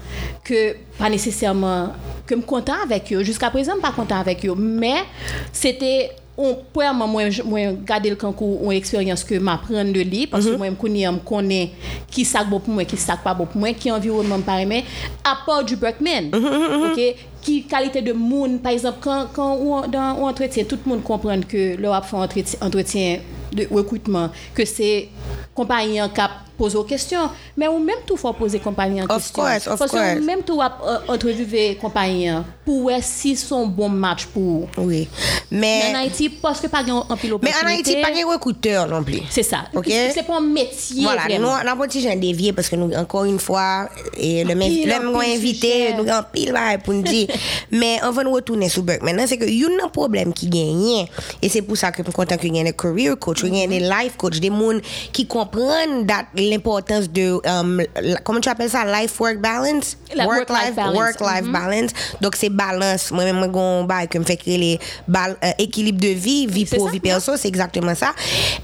S2: que pas nécessairement, que je suis content avec eux. Jusqu'à présent, je suis pas content avec eux. Mais c'était. On, premièrement, moi, moi, garder le concours, une expérience que m'apprendre de lui, parce que moi, je connais, qui ça bon pour moi, qui ça pas bon pour moi, qui environnement me paraît, mais à part du Berkman, ok, qui qualité de monde, par exemple, quand, quand on, dans entretien, tout le monde comprend que leur fait un entretien, entretien de recrutement, que c'est compagnie en cap pose aux questions, mais ou même tout faut poser compagnie en
S1: Of
S2: question.
S1: course, of
S2: Parce que
S1: course.
S2: ou même tout euh, entrevue compagnie pour voir si son bon match pour.
S1: oui.
S2: Mais
S1: Mais,
S2: en Haïti, parce que pas en pile
S1: mais en Haïti, pas de recruteur non plus.
S2: C'est ça.
S1: Ok?
S2: C'est pas un métier
S1: Voilà, nous,
S2: vraiment.
S1: on a petit jeune dévié parce que nous, encore une fois, et le même, le
S2: en
S1: même
S2: pile
S1: invité, nous avons pile pour nous dire. Mais on va nous retourner sur Burke. Maintenant, c'est que il y a un problème qui gagne. Et c'est pour ça que je suis content qu'il y ait des career coach, coach, rien des life coach, des gens qui comprennent l'importance de, um, la, comment tu appelles ça, life work balance?
S2: Work, work life, balance.
S1: Work life mm -hmm. balance. Donc c'est balance. Moi même moi, gon bail que me fait créer les bal, euh, équilibre de vie, vie pro, vie perso, c'est exactement ça.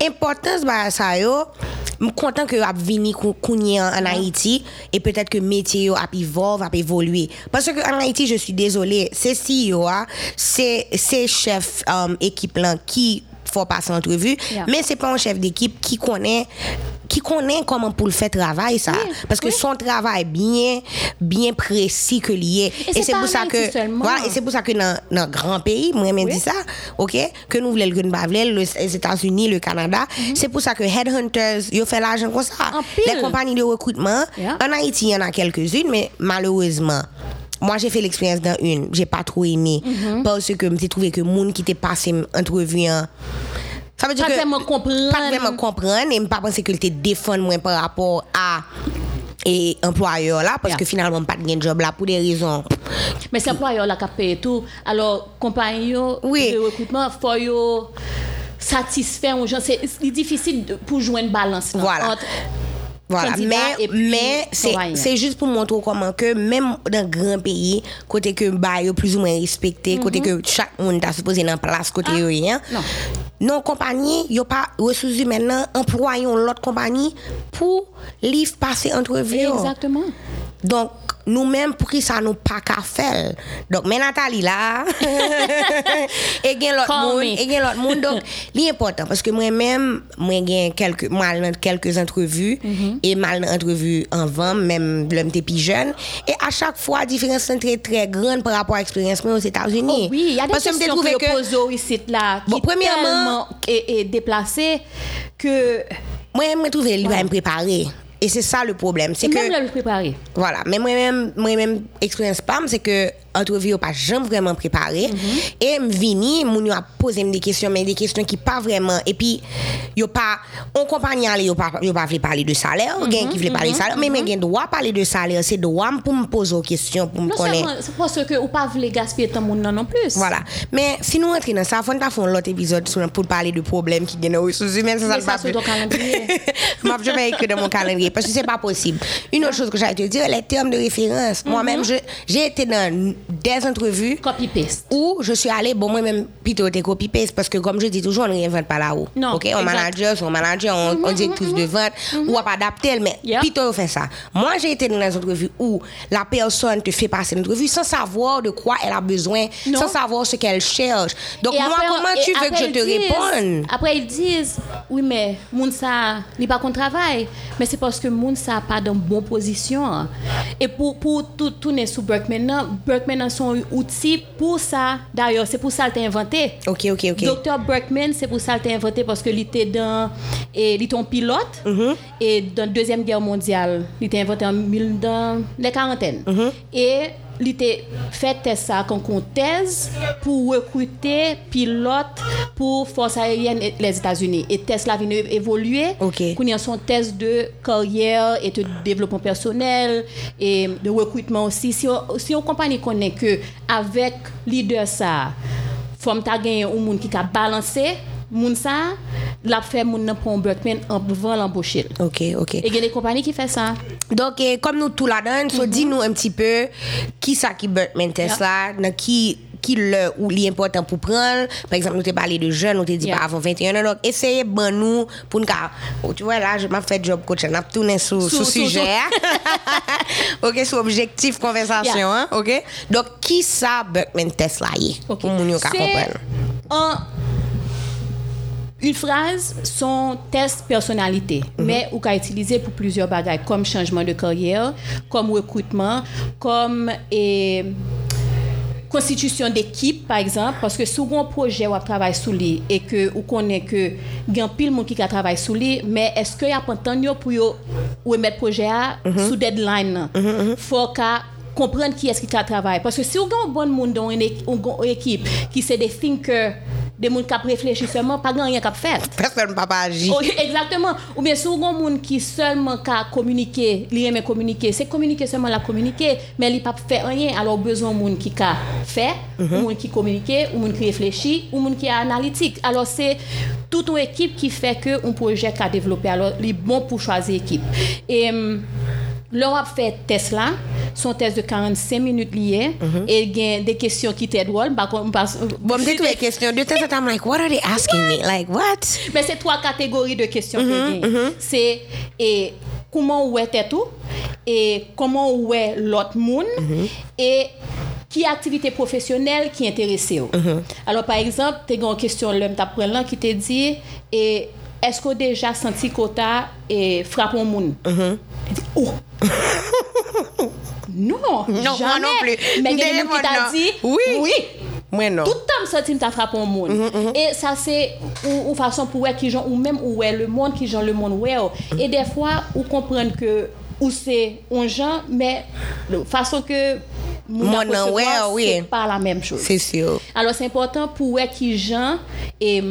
S1: Importance bah ça yo, je suis content que ap vini kounye en Haïti et peut-être que métier yo a evolve, a évolué parce que en Haïti, je suis désolée, c'est CEO, c'est c'est chef um, équipe qui faut passer entrevue,
S2: Yeah.
S1: mais c'est pas un chef d'équipe qui connaît qui connaît comment pour le faire travail ça
S2: Oui,
S1: parce que
S2: oui.
S1: son travail bien bien précis que lié
S2: Et c'est
S1: pour ça que voilà et c'est pour ça que dans dans grand pays moi même
S2: Oui.
S1: dit ça OK que nous voulons le que nous pas les États-Unis le Canada c'est pour ça que headhunters ils fait l'argent comme ça les compagnies de recrutement
S2: Yeah.
S1: en Haïti il y en a quelques-unes mais malheureusement moi, j'ai fait l'expérience dans une. J'ai pas trop aimé.
S2: Mhm.
S1: Parce que j'ai trouvé que monde qui était passé entrevue en- Ça veut dire
S2: Pas
S1: que.
S2: vraiment comprendre.
S1: Pas vraiment comprendre. Et je pas penser que était défendre moi par rapport à. Et employeur là, parce
S2: Yeah.
S1: que finalement, pas de job là pour des raisons.
S2: Mais c'est employeur là qui paye tout. Alors, compagnie
S1: Oui.
S2: de recrutement, faut yo satisfaire aux gens. C'est difficile pour jouer une balance. là,
S1: Voilà.
S2: entre-
S1: Voilà, mais, mais c'est juste pour montrer comment que même dans grand pays, côté que bah plus ou moins respecté, côté que chaque monde t'a supposé dans place côté
S2: Mhm. Ah,
S1: rien.
S2: non.
S1: Non compagnie, yo pas ressources humaines employons l'autre compagnie pour livre passer entrevue.
S2: Exactement.
S1: Donc, nous-mêmes, pour qui ça nous pas qu'à faire? Donc, mais Nathalie là, et gen l'autre monde, et gen l'autre monde. Donc, l'important, parce que moi-même, moi, gen quelques, mal quelques entrevues,
S2: Mhm.
S1: et mal entrevues en vent, même l'homme était plus jeune. Et à chaque fois, la différence est très, très grande par rapport à l'expérience aux États-Unis.
S2: Oh oui, il y a des
S1: Parce
S2: questions que, que... ici là qui
S1: Bon, premièrement-
S2: est, est déplacée que
S1: moi, je me trouvais, il va me préparer. Et c'est ça le problème. C'est que.
S2: même le préparer.
S1: Voilà, mais moi-même, moi-même, expérience PAM, c'est que entrevue pas jamais vraiment préparé. Et me vini, moun a posé des questions, mais des questions qui pas vraiment. Et puis, yo pas, on compagnie aller, yo pas, yo pas parler de salaire, gen qui voulait parler de salaire, mais mais gen droit parler de salaire, c'est droit pour me poser aux questions, pour me connaître.
S2: c'est parce que ou pas voulez gaspiller ton monde non, plus.
S1: Voilà. Mais si nous rentrons dans ça, il faut faire un autre épisode pour parler de problèmes qui viennent aux ressources humaines. Ça,
S2: ça
S1: pas
S2: calendrier.
S1: Moi, je vais écrire dans mon calendrier parce que c'est pas possible. Une autre chose que j'allais te dire, les termes de référence. Moi-même, j'ai été dans des entrevues
S2: Copy-paste.
S1: où je suis allée, bon, moi-même, plutôt t'es copy-paste parce que, comme je dis toujours, on ne réinvente pas là-haut.
S2: Non,
S1: OK? On manager, on manager, on, on directrice de vente, ou on pas adapter, mais
S2: Yeah.
S1: plutôt on fait ça. Moi, j'ai été dans des entrevues où la personne te fait passer l'entrevue sans savoir de quoi elle a besoin,
S2: Non.
S1: sans savoir ce qu'elle cherche. Donc,
S2: Et
S1: moi,
S2: après,
S1: comment tu veux que je te
S2: disent-
S1: réponde?
S2: Après, ils disent, oui, mais moun ça, n'est pas qu'on travaille. Mais c'est parce que moun ça pas dans bonne position. Et pour, pour tout tourner sous Berkman, Berkman a son outil pour ça. D'ailleurs, c'est pour ça qu'il a inventé.
S1: OK, OK, OK.
S2: Dr. Berkman, c'est pour ça qu'il a inventé parce que il était dans et il pilote
S1: Mm-hmm.
S2: et dans la deuxième guerre mondiale, il était inventé en mille- dans les quarantaines.
S1: Mm-hmm.
S2: Et était fait test ça comme une thèse pour recruter pilote pour force aérienne les États-Unis. Et test là vient évoluer.
S1: Ok.
S2: Qu'on y a son test de carrière et de développement personnel et de recrutement aussi. Si on, si on compagnie connaît que avec leader ça, faut que tu un monde qui a balancé moun la fait moun nan prend Berkman avant l'embaucher.
S1: Ok, ok.
S2: Et il y a des compagnies qui font ça.
S1: Donc, eh, comme nous tout la donne, so dis-nous un petit peu qui ça qui Berkman Tesla, dans qui qui le ou l'important pour prendre. Par exemple, nous t'ai parlé de jeunes, nous t'ai dit
S2: Yeah.
S1: pas avant 21 ans. Donc, essayez bon nous pour nous oh, tu vois là, je m'ai fait job coach, on a tourné sur sur sujet. OK, sur objectif conversation,
S2: Yeah.
S1: hein, OK? Donc, qui ça Berkman Tesla?
S2: Ok.
S1: Pour
S2: C'est
S1: comprendre?
S2: Un- une phrase, son test personnalité,
S1: Mhm.
S2: mais ou qu'a utilisé pour plusieurs bagages, comme changement de carrière, comme recrutement, comme et, constitution d'équipe, par exemple, parce que souvent un projet ou travaille sous lui. Et que ou connaît que il y a pile monde qui travaille sous lui, mais est-ce qu'il y a pas temps pour yo ou mettre projet à sous deadline? Faut qu'à comprendre qui est-ce qui a travaillé parce que si on a un bon monde dans une équipe qui c'est des thinkers des gens qui réfléchissent seulement pas grand rien qu'à faire
S1: Personne pas pas agir.
S2: Oh, exactement. Ou bien si on a monde qui seulement ka communiquer, li aime communiquer, c'est communiquer seulement la communiquer, mais il pas faire rien. Alors besoin monde qui ka fait, ou monde qui communique, ou monde qui réfléchit, ou monde qui est analytique. Alors c'est toute une équipe qui fait que un projet qu'a développé. Alors il est bon pour choisir équipe. Et hum, a fait Tesla, son test de 45 minutes lié mhm. et gain des questions qui étaient drôles bon,
S1: bon me toutes les questions de test I'm like what are they asking me? Like what?
S2: Mais c'est trois catégories de questions mhm, mhm. c'est et comment ouais t'es tout et comment ouais l'autre monde? Et qui activité professionnelle qui intéresse mm -hmm. Alors par exemple, tu as une question l'homme t'apprend là qui te dit et est-ce que déjà senti quota et frappe au monde? Mm -hmm. et dit, oh! non,
S1: Non,
S2: jamais.
S1: moi non plus.
S2: Mais il y a des gens
S1: Téléphone,
S2: qui t'a
S1: non.
S2: dit
S1: Oui.
S2: oui.
S1: Moi, non.
S2: Tout le temps, ça, tu m'as frappé au monde. Et ça, c'est une façon pour qui gens, ou même où est le monde, qui gens le monde ouais. Et des fois, ou comprendre que, ou c'est un gens, mais la façon que
S1: nan
S2: recevoir,
S1: ouais, oui.
S2: pas la même chose.
S1: C'est sûr.
S2: Alors, c'est important pour voir qui gens et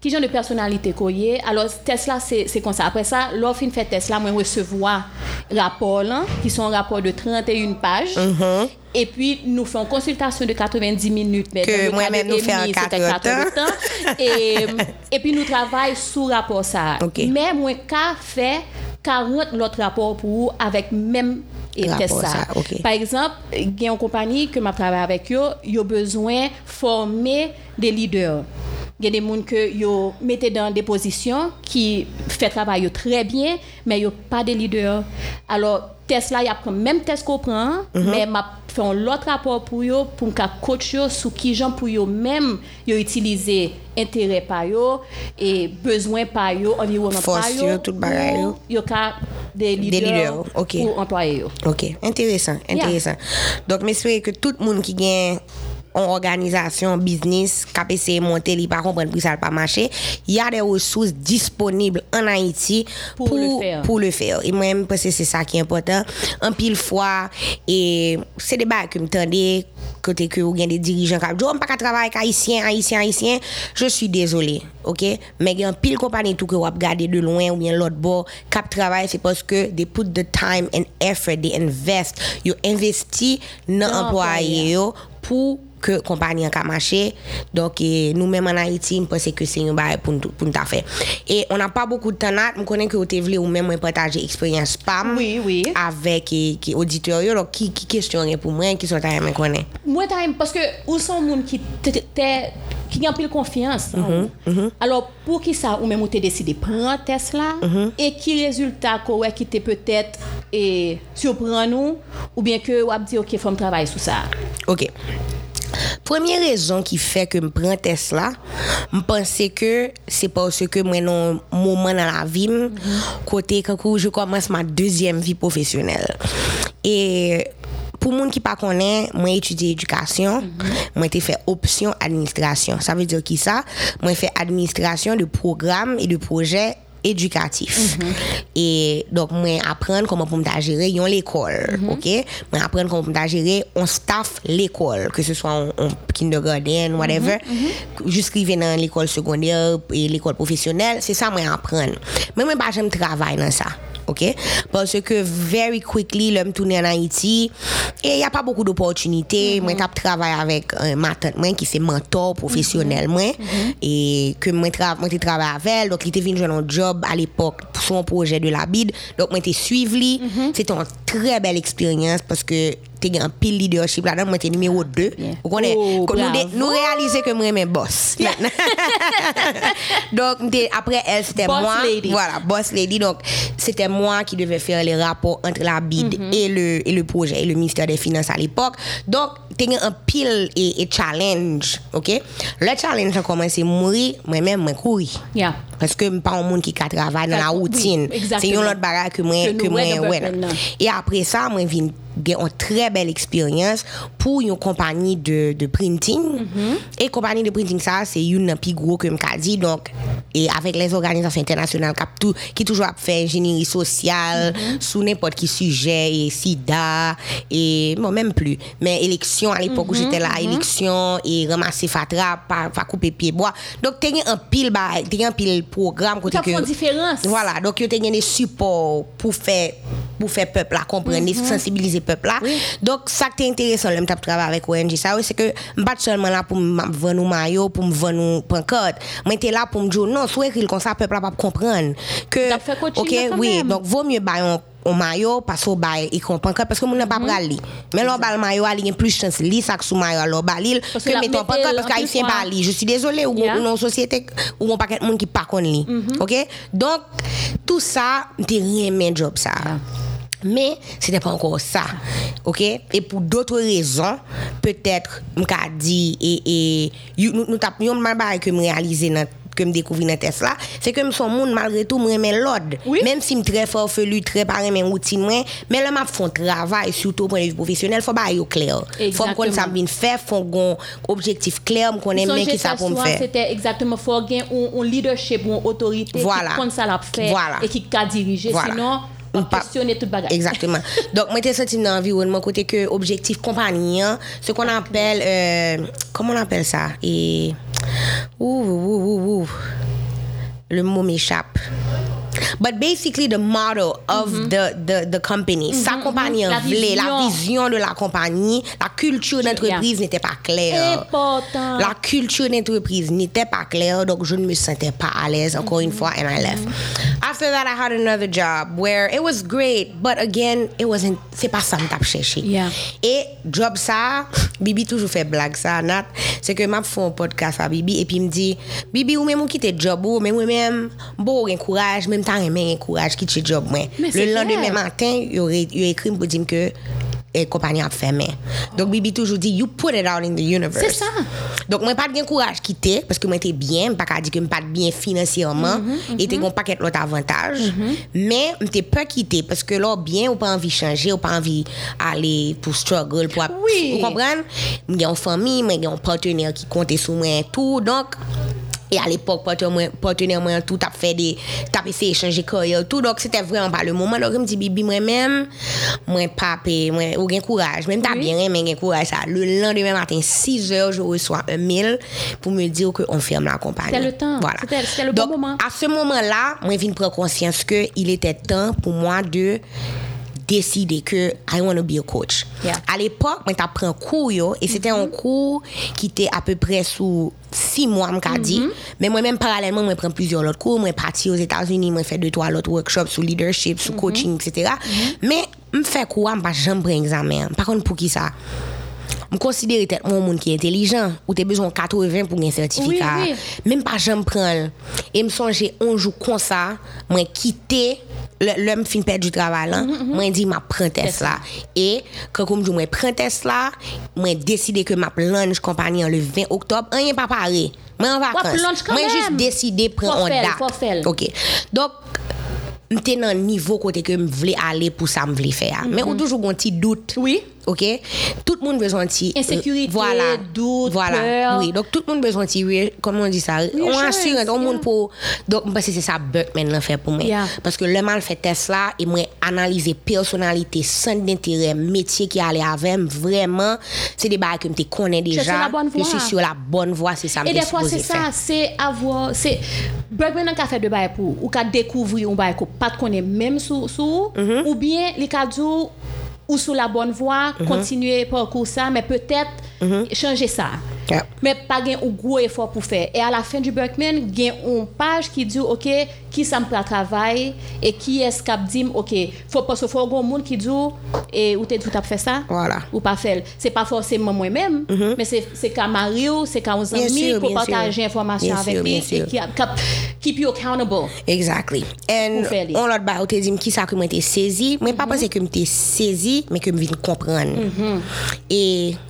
S2: ki jan de personalite ko ye, alos test la se konsa. Apre sa, lor fin fè test la, mwen resevoa rapor lan, ki son rapor de 31 paj, mm -hmm. e
S1: pi
S2: nou fè
S1: an
S2: konsultasyon de
S1: 90 minute,
S2: ke mwen
S1: men
S2: nou fè an 4 an, e pi nou travay sou rapor sa.
S1: Okay.
S2: Men mwen ka fè 40 lot rapor pou ou, avèk
S1: men
S2: test
S1: sa. Okay.
S2: Par exemple, gen yon kompani ke m ap travay avèk yo, yo bezwen formè de lider. Il y a des gens que yo mettez dans des positions qui fait travail très bien, mais yo pas de leaders. Alors, Tesla, il y a même test qu'on prend, mais m'a fait un autre rapport pour yo pour qu'à coach yo sur qui gens pour yo même yo utiliser intérêt par yo et besoin par yo environnement par yo
S1: yo, tout bagay yo.
S2: pour yo ka des leaders,
S1: leaders, ok.
S2: pour employer yo.
S1: OK, intéressant, intéressant. Donc, j'espère que tout le monde qui gagne en organisation, business, KPC, monter, il pas comprendre pourquoi ça pas marcher, il y a des ressources disponibles en Haïti
S2: Pour le faire.
S1: pour le faire. Et moi-même, parce que c'est ça qui est important. En pile fois, et c'est des bails que me tendez, côté que vous avez des dirigeants qui disent, oh, pas qu'à travailler avec haïtien, haïtien, haïtien. Je suis désolé, ok? Mais il y a un pile compagnie tout que vous regardez de loin ou bien l'autre bord, cap travail, c'est parce que they put the time and effort, they invest, you investi dans
S2: Dans
S1: employé yo pour ke kompanyen ka mache. Donk e, nou menm an Haiti, mpwese ke se yon baye pou nta fe. E on an pa boku de tanat, m konen ke ou te vle ou menm mwen pataje eksperyans pam
S2: oui, oui.
S1: avek e, ki auditoryo, lò ki kestyon gen pou mwen, ki son ta yon mwen konen?
S2: Mwen ta yon, paske ou son moun ki te, te ki yon pil konfians. Mm -hmm, mm -hmm. Alors pou ki sa ou menm ou te deside pran tes la, mm -hmm. e ki rezultat ko wè ki te petet e surpran nou, ou bien ke wap di ok fòm travay sou sa.
S1: Ok. Première raison qui fait que je prends Tesla, je pense que c'est parce que moi, un moment dans la vie, côté quand je commence ma deuxième vie professionnelle. Et pour gens qui pas, moi étudié éducation, moi j'ai fait option administration. Ça veut dire qui ça? Moi fait administration de programmes et de projets éducatif. Et donc, moi, apprendre comment pour me gérer l'école, ok? Moi, apprendre comment pour me gérer on staff l'école, que ce soit en, en kindergarten, whatever, jusqu'à dans l'école secondaire et l'école professionnelle, c'est ça, moi, apprendre. Mais moi, pas j'aime travailler dans ça. OK? Parce que very quickly, l'homme tourné en Haïti et il n'y a pas beaucoup d'opportunités. Moi, j'ai travaillé avec euh, ma tante moi, qui c'est mentor professionnel moi et que moi tra moi travaillé avec elle donc il était venu jouer un job à l'époque pour son projet de la bide. Donc moi j'étais suivi. C'était une très belle expérience parce que t'es un pile leadership là-dedans, moi t'es numéro 2. Vous connaissez
S2: Oh,
S1: Qu'on nous, nous réaliser que moi mes boss. donc après elle c'était
S2: Boss
S1: moi.
S2: lady.
S1: Voilà, boss lady. Donc c'était moi qui devais faire les rapports entre la bid
S2: Mhm.
S1: et le et le projet et le ministère des Finances à l'époque. Donc t'es un pile et, et challenge, OK? Le challenge a commencé mourir, moi-même moi courir.
S2: Yeah.
S1: Parce que pas un monde qui a travaillé dans la routine. C'est une autre bagarre que moi,
S2: Que
S1: moi. Et après ça, moi, j'ai une une très belle expérience pour une compagnie de, de printing. Et compagnie de printing, ça, c'est une plus gros que je dit. Donc, et avec les organisations internationales qui, toujours fait ingénierie sociale sous n'importe qui sujet, et SIDA, et bon, même plus. Mais élection, à l'époque où j'étais là, élection, et ramasser fatra, pas, pas couper pied bois. Donc, t'as un pile, un pile programme. côté que-
S2: différence.
S1: voilà, donc yo te des supports pour faire pour faire peuple là comprendre, sensibiliser peuple là. Donc ça qui est intéressant là, m'tap travailler avec ONG ça c'est que m'pas seulement là pour vendre maillot, pour me vendre pancarte. Moi j'étais là pour me dire non, soit écrit comme ça peuple là pas comprendre que OK, oui, donc vaut mieux bailler un maillot parce que bail il comprend que parce que mon n'a pas pral mais l'on bal maillot il y a plus chance li que sous maillot l'on balil
S2: que
S1: que mettons pancarte parce
S2: en plus
S1: qu'haïtien
S2: fois-
S1: pas li. Je suis désolée ou ou non société où on paquet de monde qui pas connaît li. OK? Donc tout ça t'es rien job ça. Mais c'était pas encore ça. OK? Et pour d'autres raisons, peut-être m'ka dit et et nous nous tap yon mal que me réaliser dans que me découvrir dans test là, c'est que me son monde malgré tout me remet l'ordre.
S2: Oui.
S1: Même si me très farfelu, très pas mes routine moi, mais là m'a font travail surtout au point de vue professionnel, faut bail yo clair. Faut connaître ça me faire, faut un objectif clair, me connaître mais
S2: Songez
S1: qui ça pour me faire.
S2: C'était exactement faut gagner un, leadership une autorité
S1: Voilà.
S2: qui compte ça la faire
S1: Voilà.
S2: et qui a diriger.
S1: Voilà.
S2: Sinon,
S1: On
S2: on
S1: pa-
S2: questionner toute bagarre.
S1: Exactement. Donc, moi, j'étais senti dans l'environnement côté que objectif compagnie, hein, ce qu'on appelle, euh, comment on appelle ça? Et, ouh, ouh, ouh, ouh. Le mot m'échappe. But basically the motto of mm -hmm. the, the, the company, mm -hmm,
S2: sa
S1: kompany an vle,
S2: la
S1: vizyon de la kompany, la kultur d'entreprise yeah. n'était pas claire.
S2: Important.
S1: La kultur d'entreprise n'était pas claire, donc je ne me sentais pas à l'aise, encore mm une mhm. fois, and I left. Mhm. After that, I had another job where it was great, but again, it wasn't, c'est pas ça m'tap cherché.
S2: Yeah.
S1: Et job ça, Bibi toujou fè blag sa, Nat, c'est que m'a fè un podcast à Bibi, et puis m'di, Bibi ou mè mou kite job ou, mè mou mèm, bo ou gen kouraj, mè temps, un courage job, Le lendemain matin, il il écrit pour dire que et compagnie a fermé. Donc Bibi toujours dit you put it out in the universe.
S2: C'est ça.
S1: Donc moi pas de courage quitter parce que moi j'étais bien, pas qu'à dire que moi pas bien financièrement
S2: Mm-hmm,
S1: et t'es un paquet d'autres avantages. Mais m'étais pas quitter parce que là bien ou pas envie de changer ou pas envie aller pour struggle pour
S2: Oui.
S1: vous comprenez? J'ai une famille, j'ai un partenaire qui comptait sur moi et tout. Donc et à l'époque, partenaire moi- tout a fait des t'as essayé d'échanger carrière tout. Donc c'était vraiment pas le moment donc je me dis bibi moi même moi pas payé, moi ou gain courage. Même t'as bien mais gain courage ça. Le lendemain matin 6 heures je reçois un mail pour me dire que on ferme la compagnie.
S2: C'était le temps.
S1: voilà.
S2: C'était- le bon
S1: donc,
S2: moment.
S1: à ce moment-là moi je viens de prendre conscience que il était temps pour moi de décider que I want to be a coach.
S2: Yeah.
S1: À l'époque, moi, t'as pris un cours, yo, et c'était un cours qui était à peu près sous six mois, m'ka dit. Mais moi-même, parallèlement, moi, prends plusieurs autres cours. Moi, parti aux États-Unis, moi, fait deux, trois autres workshops sur leadership, sur coaching, etc. Mais, me fait quoi, m'pas jamais prendre examen. Par contre, pour qui ça? Je considère tête mon monde qui est intelligent ou tu besoin de 80 pour un certificat.
S2: Oui,
S1: Même pas j'aime prendre. Et me songer un jour comme ça, moi quitter lèm fin pèd du traval an, mm -hmm. mwen di mwen pren test la. E, kakoum di mwen pren test la, mwen deside ke mwen lanj kompanyan le 20 oktob, an yon
S2: pa pare.
S1: Mwen an
S2: vakans.
S1: Mwen jist
S2: deside
S1: pren
S2: an
S1: dat.
S2: Fofel, fofel.
S1: Ok. Dok, mwen te nan nivou kote ke mwen vle ale pou sa mwen vle fè ya. Men ou toujou mwen ti dout.
S2: Oui.
S1: OK? Tout le monde besoin de
S2: Insécurité, doute,
S1: voilà.
S2: peur.
S1: Oui, donc tout le monde besoin de comment on dit ça? On assure tout le monde pour donc parce que c'est ça Buckman l'a fait pour moi.
S2: Yeah.
S1: Parce que le mal fait test là et moi analyser personnalité, centre d'intérêt, métier qui allait avec vraiment c'est des bails que tu connais déjà.
S2: sur la bonne
S1: Je suis
S2: voie.
S1: sur la bonne voie, c'est ça
S2: Et
S1: me
S2: des fois, c'est ça, c'est avoir. C'est. Nan ka fait de bail pour, ou ka découvrir un bail qu'on pas connaît même sous, sous
S1: Mhm.
S2: ou bien les dit ou sous la bonne voie, continuer parcours ça, mais peut-être
S1: Mhm.
S2: changer ça.
S1: Yep.
S2: Men pa gen ou gwo efor pou fe. E a la fin du Berkman, gen ou page ki di, ok, ki sa m pra travay, e ki eskap dim, ok, fò pas fò goun moun ki di, e ou te tout ap fe sa,
S1: voilà.
S2: ou pa fel. Se pa forseman mwen men, mm
S1: -hmm.
S2: men
S1: se
S2: ka
S1: mari ou,
S2: se ka
S1: ou
S2: zanmi,
S1: pou
S2: pataje
S1: informasyon
S2: avèk
S1: li,
S2: e ki ap keep you accountable.
S1: Exactly.
S2: En,
S1: on lot ba, ou te dim ki sa ki mwen te sezi, mwen
S2: pa
S1: pase ki mwen te sezi, men ki mwen vin kompran.
S2: Mm
S1: -hmm. E...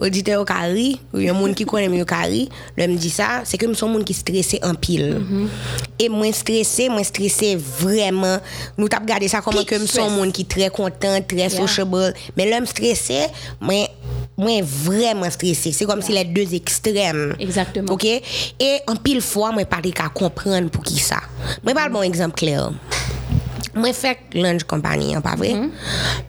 S1: auditeur au carré, ou un monde qui connaît mieux carré, le me dit ça, c'est que son monde qui stressé en pile. Et moins stressé, moins stressé vraiment. Nous t'a regardé ça
S2: Peak
S1: que monde qui très content, très sociable, mais l'homme stressé, moi moi vraiment stressé. C'est comme si les deux extrêmes.
S2: Exactement.
S1: OK? Et en pile fois, moi pas qu'à comprendre pour qui ça. Moi pas bon exemple clair. Moi fait lunch compagnie, hein, pas vrai?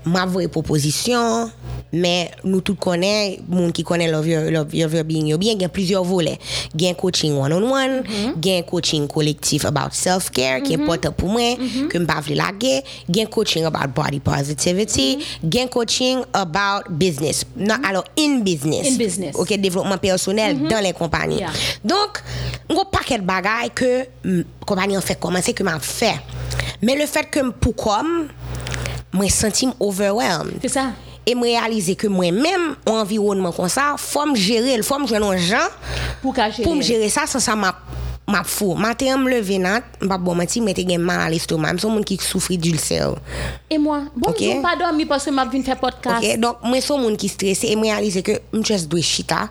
S1: M'a vraie proposition, mais nous tous connaissons, monde qui connaît love your, love your yo bien, il y a plusieurs volets. Il y a un coaching one-on-one, il y a un coaching collectif about self-care, qui est important pour moi, que je ne pas laguer. Il y a un coaching about body positivity, il y a un coaching about business. Non, alors, in business.
S2: In business.
S1: OK, développement personnel dans les compagnies.
S2: Yeah.
S1: Donc, un gros paquet de bagailles que compagnie en fait commencer que m'a fait. Mais le fait que pour comme moi senti overwhelmed
S2: C'est ça.
S1: et me réaliser que moi-même, en environnement comme ça, faut me gérer, il faut me joindre aux gens
S2: pour
S1: pour me gérer ça sans ça m'a m'a fou. Matin me lever nat, m'a bon menti, mais t'es mal à l'estomac, sont monde qui souffre d'ulcère.
S2: Et moi, bon,
S1: okay?
S2: je pas dormi parce que m'a vinn faire podcast.
S1: OK, donc moi sont monde qui stressé et me réaliser que me just doit chita.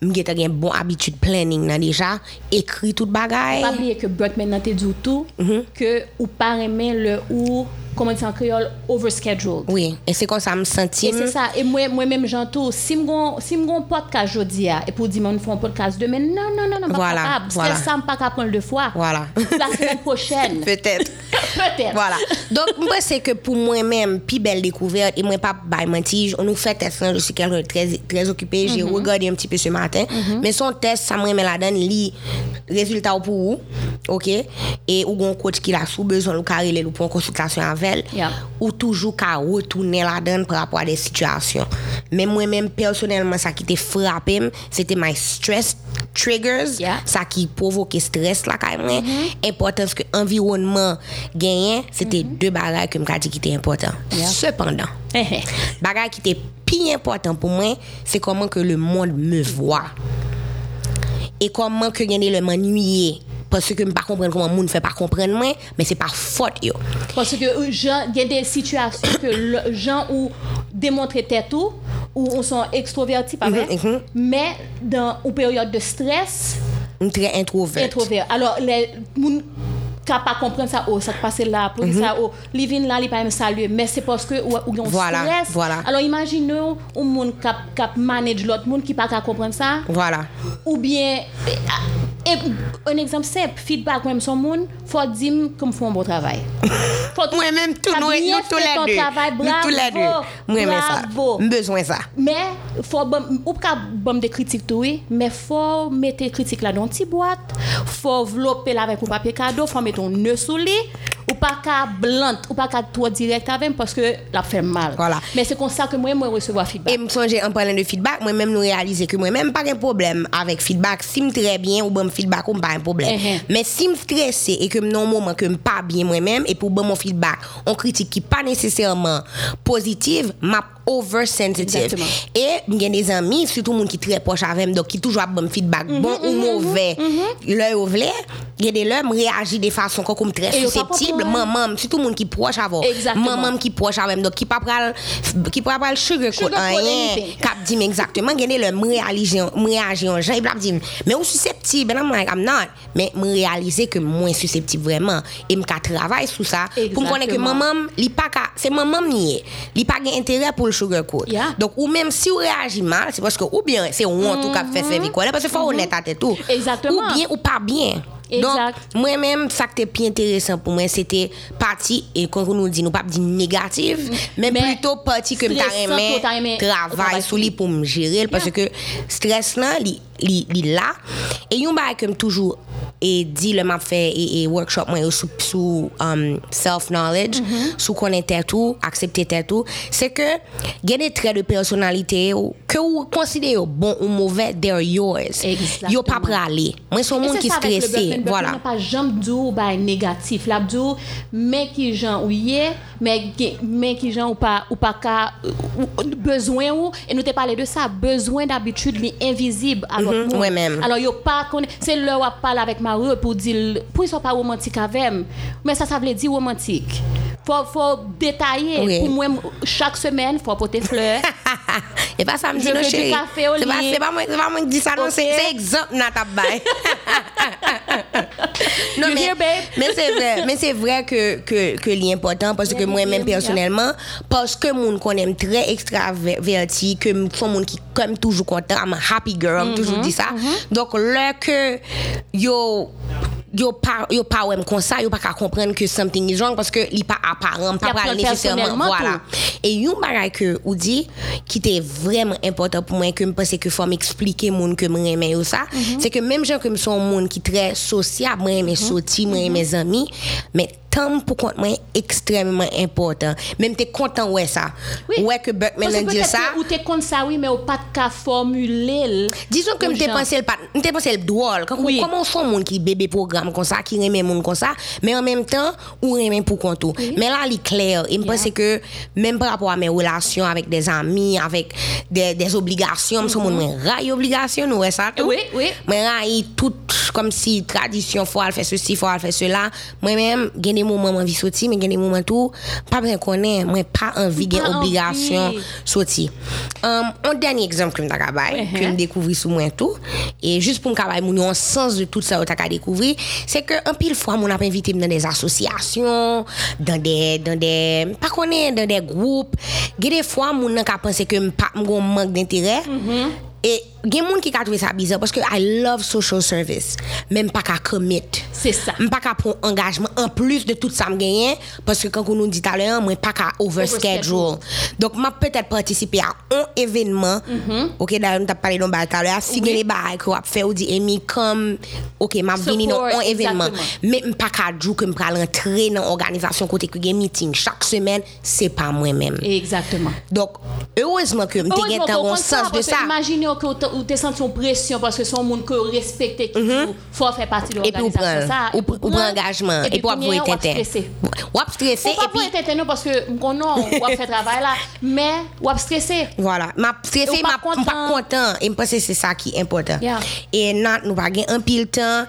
S1: Mge te gen bon abitud planning nan deja, ekri tout
S2: bagay. Pabliye ke Brotman nan te djoutou, mm
S1: -hmm.
S2: ke ou paremen le ou comment dire en créole, overscheduled.
S1: Oui, et c'est comme ça me senti.
S2: Et c'est ça. Et moi, moi-même, j'entends, si je si un podcast aujourd'hui, et pour dire, on fait un podcast demain, non, non, non, non, pas
S1: Voilà,
S2: capable.
S1: voilà.
S2: Ça, je pas capable deux fois.
S1: Voilà.
S2: La semaine prochaine.
S1: Peut-être.
S2: Peut-être.
S1: Voilà. Donc, moi, c'est que pour moi-même, puis belle découverte, et moi, pas by mentir, on nous fait test, hein, je suis quelqu'un de très, très occupé, j'ai
S2: Mhm.
S1: regardé un petit peu ce matin, mais son test, ça me remet la donne, lit résultat pour vous, ok? Et ou un coach qui l'a sous besoin, ou carré le pour une consultation avec
S2: Yeah.
S1: ou toujours qu'à retourner la donne par rapport à des situations. Mais moi-même, personnellement, ça qui t'a frappé, c'était my stress triggers,
S2: Yeah.
S1: ça qui provoquait stress là quand même importance que environnement gagné c'était deux bagages que m'a dit qui étaient importants
S2: Yeah.
S1: cependant bagage qui était plus important pour moi c'est comment que le monde me voit et comment que gagner le m'ennuyer parce que je pas comprendre comment le monde fait pas comprendre moi mais c'est pas faute yo
S2: Parce que euh, gens- il y a des situations que les gens ont démontré tête ou on sont extrovertis, pas vrai?
S1: mhm.
S2: Mais dans une période de stress,
S1: très introvert
S2: introvert. Alors, les ka pa komprende sa, oh, sa te pase la, pou ki sa, mhm. oh, li vin la, li pa yon salye, men se poske ou yon
S1: voilà,
S2: stres.
S1: Voilà.
S2: Alors, imagine ou, ou moun kap, kap manage lot moun ki pa ka komprende sa.
S1: Voilà.
S2: Ou bien, e, un exemple sep, feedback mwen son
S1: moun, fò
S2: dim
S1: kom
S2: fò
S1: mbo travay.
S2: Mwen
S1: mèm
S2: tou
S1: nou,
S2: nou
S1: tou lè dè. Nou
S2: tou
S1: lè dè. Mwen
S2: mèm
S1: sa. Mbezwen
S2: sa. Men, fò, ou ka bom de kritik tou, men fò mette kritik la don ti boat, fò vlopè la vek ou papye kado, fò mette un nœud sous ou pas qu'à blunt ou pas qu'à trop direct avec parce que la fait mal.
S1: Voilà.
S2: Mais c'est comme ça que moi moi recevoir feedback.
S1: Et me songer en parlant de feedback, moi-même nous réaliser que moi-même pas un problème avec feedback. Si me très bien ou bon feedback ou pas un problème.
S2: Mhm.
S1: Mais si me stressé et que non moment que me pas bien moi-même et pour bon mon feedback, on critique qui pas nécessairement positive, m'a oversensitive.
S2: Exactement.
S1: Et j'ai des amis, surtout monde qui très proche avec moi, donc qui toujours a bon feedback,
S2: Mhm,
S1: bon ou mauvais. L'œil au vlé, il y a des réagit de façon comme très susceptible,
S2: comprendre.
S1: maman, surtout monde qui proche.
S2: Exactement.
S1: Maman qui proche moi, donc qui pas pral qui pas pral sugarcoat rien
S2: anything.
S1: kap di m exactement gade le m realize m reage an jan, e blap di m, men ou susceptible, and I'm like, I'm not, men m realize ke mwen susceptible vreman, e m ka travay sou sa, pou m konen ke
S2: Exactement.
S1: maman, li pa ka, se maman niye, li pa gen intere pou full sugarcoat. Donc, ou même si vous réagissez mal, c'est parce que, ou bien, c'est honte ou qui fait faire vie, quoi. Parce qu'il faut honnête à tout.
S2: Exactement.
S1: Ou bien, ou pas bien.
S2: Exact.
S1: Donc, mwen men, sak te pi enteresan pou mwen, se te pati, e kon kon nou di nou pap di negatif,
S2: men
S1: plutôt pati
S2: ke mta remen
S1: travay
S2: sou
S1: li pou m jere l, parce ke stres nan li li, li la. E yon ba kem toujou e di le map fe e, e workshop mwen yo sou, sou um, self-knowledge, mm
S2: -hmm.
S1: sou konen tetou, aksepte tetou, se ke gen de tre de personalite yo ke ou konside yo bon ou mouve, they're yours.
S2: Exactement.
S1: Yo pa prale. Mwen son
S2: moun
S1: ki
S2: stresse.
S1: Voilà.
S2: Mwen pa jom djou ba negatif. La djou, men ki jan ou ye, men ki jan ou pa, ou pa ka, ou, bezwen ou, e nou te pale de sa, bezwen d'abitude li invisible. Alors, monde.
S1: moi-même.
S2: Alors yo pas connaît, c'est là où parle avec Mario pour dire pour ils sont pas romantique avec mais ça ça veut dire romantique. faut, faut détailler.
S1: Oui.
S2: Pour moi, chaque semaine, il faut porter fleurs.
S1: Et pas ça, me dit, non, chérie. C'est pas, moi qui dis ça, non,
S2: okay.
S1: c'est exemple, na ta baille. non,
S2: you
S1: mais, mais c'est vrai, mais c'est vrai que, que, que l'important, parce que moi-même, personnellement, parce que mon qu'on aime très extraverti, que mon qui, comme toujours content, I'm a happy girl,
S2: mm -hmm,
S1: toujours mm-hmm, dit ça. Mm -hmm. Donc, là que, yo, yo pas yo pas ouais comme ça, yo pas qu'à comprendre que something is wrong parce que il pas apparent, pas pas nécessairement voilà. Et yon bagay que ou dit qui était vraiment important pour moi que me pense que faut m'expliquer moun que me remet yo ça, c'est que même gens comme son monde qui très sociable, moi mes sorties, moi mes amis, mais temps pour compte moi extrêmement important. Même t'es content ouais ça.
S2: Oui.
S1: Ouais que Buckman dit ça.
S2: Ou t'es contre ça, oui, mais ou pas de cas formuler. le-
S1: Disons que m'te pensé pas m'te pensé le drôle quand
S2: Oui.
S1: comment son monde qui bébé programme comme ça qui remet monde comme ça mais en même temps ou remet pour compte tout. mais là il est clair il me
S2: Yeah.
S1: pense que même par rapport à mes relations avec des amis avec des, des obligations son monde me raille obligation nous ouais ça tout.
S2: Oui, oui.
S1: mais raille tout comme si tradition faut faire ceci faut faire cela moi même des moments envie sortir mais j'ai des moments tout pas bien connaître moi pas envie
S2: Pas
S1: j'ai obligation sortir. Um, un dernier exemple que m'ta kabay
S2: Uh-huh.
S1: que me découvrir sur moi tout et juste pour me moun un sens de tout ça que découvrir c'est que un pile fois mon a invité dans des associations dans des dans des pas connaît dans des groupes. Des fois moun nan ka pense que m pa m gon manque d'intérêt E gen moun ki ka trouve sa bizar Paske I love social service. Men pa ka commit. Men pa ka pon engajman En plus de tout sa m genyen Paske kankou nou di talen Mwen pa ka overschedule over Donk ma petet partisipe a on evenman. Mm -hmm. Ok da yon tap pale don ba talen Si
S2: oui.
S1: gen e ba a ek wap fe ou di emi Kom ok ma vini non
S2: on
S1: evenman. Men pa ka djou ke m pral rentre Nan organizasyon kote ki gen meeting Chak semen se pa mwen men
S2: Exactement.
S1: Donk heurezman ke m te gen
S2: ta On
S1: sens de
S2: sa
S1: Imagine
S2: Imaginez que ou t'es senti une pression parce que son monde que respecte qui dit, faut faire partie de l'organisation. ça,
S1: ou, ou prend engagement et puis ou
S2: premier,
S1: avoue
S2: ou stressé.
S1: et puis
S2: pour être non parce que on non ou fait travail là, mais ou stressé.
S1: Voilà, m'a stressé, m'a pas
S2: content.
S1: et me pense que c'est ça qui est important. Et non, nous pas gain un pile temps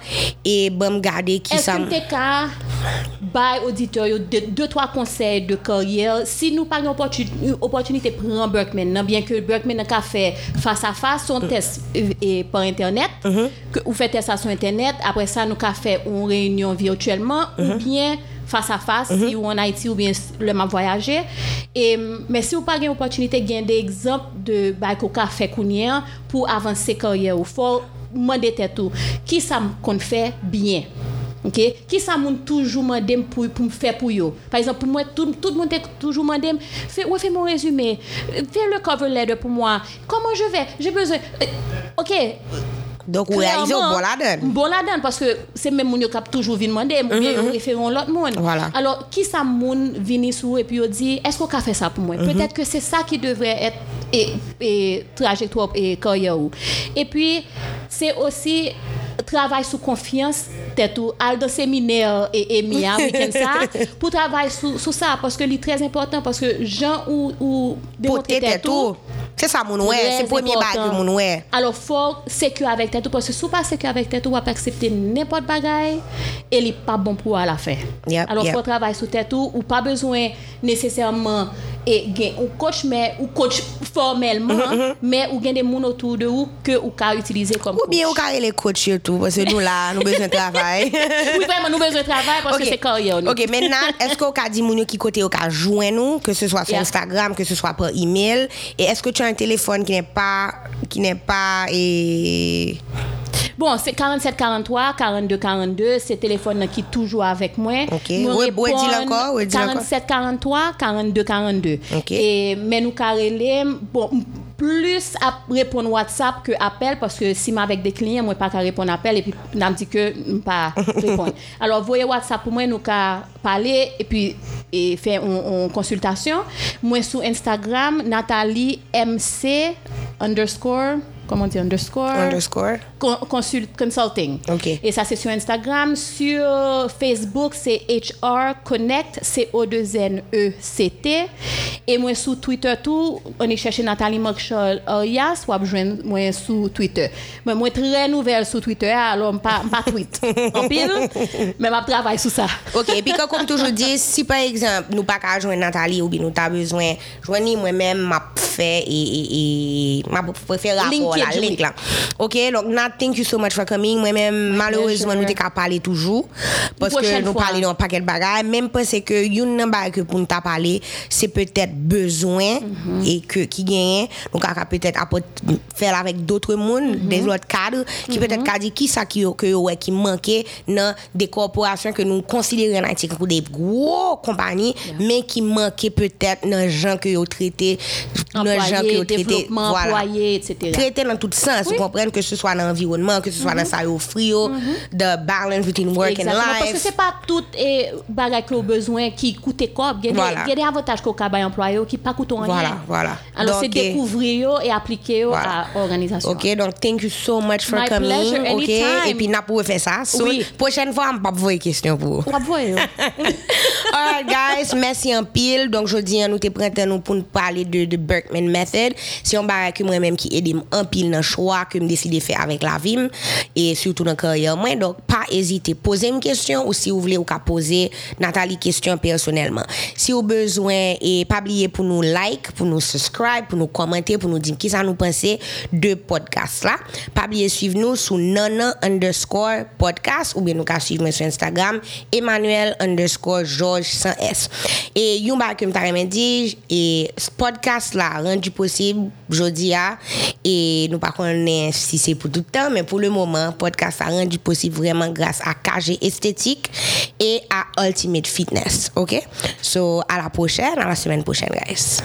S1: et bon garder qui ça.
S2: By auditeur deux, trois conseils de carrière. Si nous pas une opportu- une opportunité prendre Berkman nan, bien que Berkman a fait face à face son test euh, et par internet que ou fait test sur internet après ça nous a fait une réunion virtuellement ou bien face à face si ou en Haïti ou bien le m'a voyager et mais si vous pas une opportunité gain des exemples de bah qu'on a fait pour avancer carrière ou faut demander tête tout qui ça qu'on fait bien? OK? Qui ça moun toujours mandé pour pour me faire pour yo? Par exemple pour moi tout tout le monde toujours mandé fais ouais fais mon résumé. Fais le cover letter pour moi. Comment je vais? J'ai besoin Euh, OK.
S1: Donc au
S2: Clairement,
S1: bon la donne?
S2: Bon la donne parce que c'est même moun yo k'ap toujours vinn demander ou bien yo référent l'autre monde.
S1: Voilà.
S2: Alors qui ça moun vini et puis yo dit est-ce qu'on a fait ça pour moi? Peut-être que c'est ça qui devrait être et, et trajectoire et carrière. Et puis c'est aussi travay sou konfians tetou al do seminer e miya wiken sa pou travay sou, sou sa paske li trez important paske jan ou, ou demontre
S1: tetou se sa moun
S2: wè,
S1: se pwemye
S2: bagay moun wè alo fò sekyo avèk tetou paske sou pa sekyo avèk tetou wap aksepte nepot bagay e li pa bon pou wè la fè
S1: yep,
S2: alo
S1: yep.
S2: fò travay sou tetou ou pa bezwen nesesèrman et gen ou coach mais ou coach formellement mais ou gen des moun autour de ou que ou ka utiliser comme
S1: Ou
S2: coach.
S1: bien ou carré les coachs surtout, parce que nous là, nous besoin de travail.
S2: oui, vraiment, nous besoin de travail parce que c'est carrière. nous.
S1: Ok, maintenant, est-ce qu'on a dit moun yo qui côté cas joindre nous, que ce soit sur
S2: Yeah.
S1: Instagram, que ce soit par email, et est-ce que tu as un téléphone qui n'est pas, qui n'est pas, et...
S2: Bon, c'est 47 43 42 42, c'est téléphone qui est toujours avec moi.
S1: Ok.
S2: Nous
S1: dis-le
S2: répondons
S1: encore, encore.
S2: 47 43 42 42.
S1: Ok.
S2: Et mais nous carrelé bon plus à répondre WhatsApp que appel parce que si moi avec des clients moi pas qu'à répondre appel et puis n'a dit que m pas répondre. Alors voyez WhatsApp pour moi nous qu'à parler et puis et faire une consultation. Moi sur Instagram Nathalie MC underscore comment on dit underscore
S1: Underscore.
S2: Con- consult- consulting.
S1: Ok.
S2: Et ça, c'est sur Instagram. Sur Facebook, c'est HR Connect, C-O-2-N-E-C-T. Et moi, sur Twitter, tout, on est cherché Nathalie Marshall Arias, ou besoin moi sur Twitter. Mais moi, très nouvelle sur Twitter, alors pas pas tweet en pile, mais je travaille sur ça.
S1: Ok, et puis comme toujours dit, si par exemple, nous pas qu'à joindre Nathalie ou bien nous avons besoin, joindre moi-même, m'a fait et, et, et m'a préféré rapport là, link. Ok, donc Nat, thank you so much for coming. Moi-même, malheureusement, nous t'es qu'à parler toujours. Parce que nous parlons d'un paquet de bagages. Même parce que une bagay que pour nous t'a parlé, c'est peut-être besoin
S2: Mhm.
S1: et que qui gagne. Donc, à peut-être faire avec d'autres mondes,
S2: Mhm.
S1: des autres cadres, qui peut-être qu'a dit qui ça qui, qui manquait dans des corporations que nous considérons en Haïti comme des gros compagnies, mais qui manquaient peut-être dans les gens que vous traité, dans les gens que vous traité. Voilà
S2: etc.
S1: dans tout sens. Vous comprenez que ce soit dans l'environnement, que ce soit dans ça offre, the balance between work and
S2: Exactement. Parce que
S1: life.
S2: c'est pas tout et bagage que vous besoin qui coûte quoi. Il y a des-
S1: Voilà.
S2: il y a des avantages qu'au cabane employé qui pas coûtent rien.
S1: Voilà, voilà.
S2: Alors c'est
S1: eh,
S2: découvrir et appliquer
S1: Voilà.
S2: à l'organisation.
S1: Ok, donc thank you so much for
S2: My
S1: coming.
S2: pleasure,
S1: ok,
S2: anytime.
S1: et puis n'a pas fait ça. So,
S2: Oui.
S1: Prochaine fois, on va pas vous question pour vous.
S2: On va voir yo.
S1: Alright guys, merci en pile. Donc je dis nous te nous pour nous parler de de Berkman method. C'est un bagage que moi-même qui aide en pile dans choix que me décide de faire avec la vie et surtout dans carrière moi. Donc pas hésiter poser une question ou si vous voulez ou qu'à poser Nathalie question personnellement. Si vous besoin et pas oublier pour nous like, pour nous subscribe, pour nous commenter, pour nous dire qui ça nous pensez de podcast là. Pas oublier suivre nous sur nana underscore podcast ou bien nous qu'à suivre sur Instagram Emmanuel underscore George sans S. Et yon ba que m'ta remen di, et ce podcast là rendu possible jodi a, et nous pas connaît si c'est pour tout le temps, mais pour le moment, podcast a rendu possible vraiment grâce à KG Esthétique et à Ultimate Fitness. OK? So, à la prochaine, à la semaine prochaine, guys.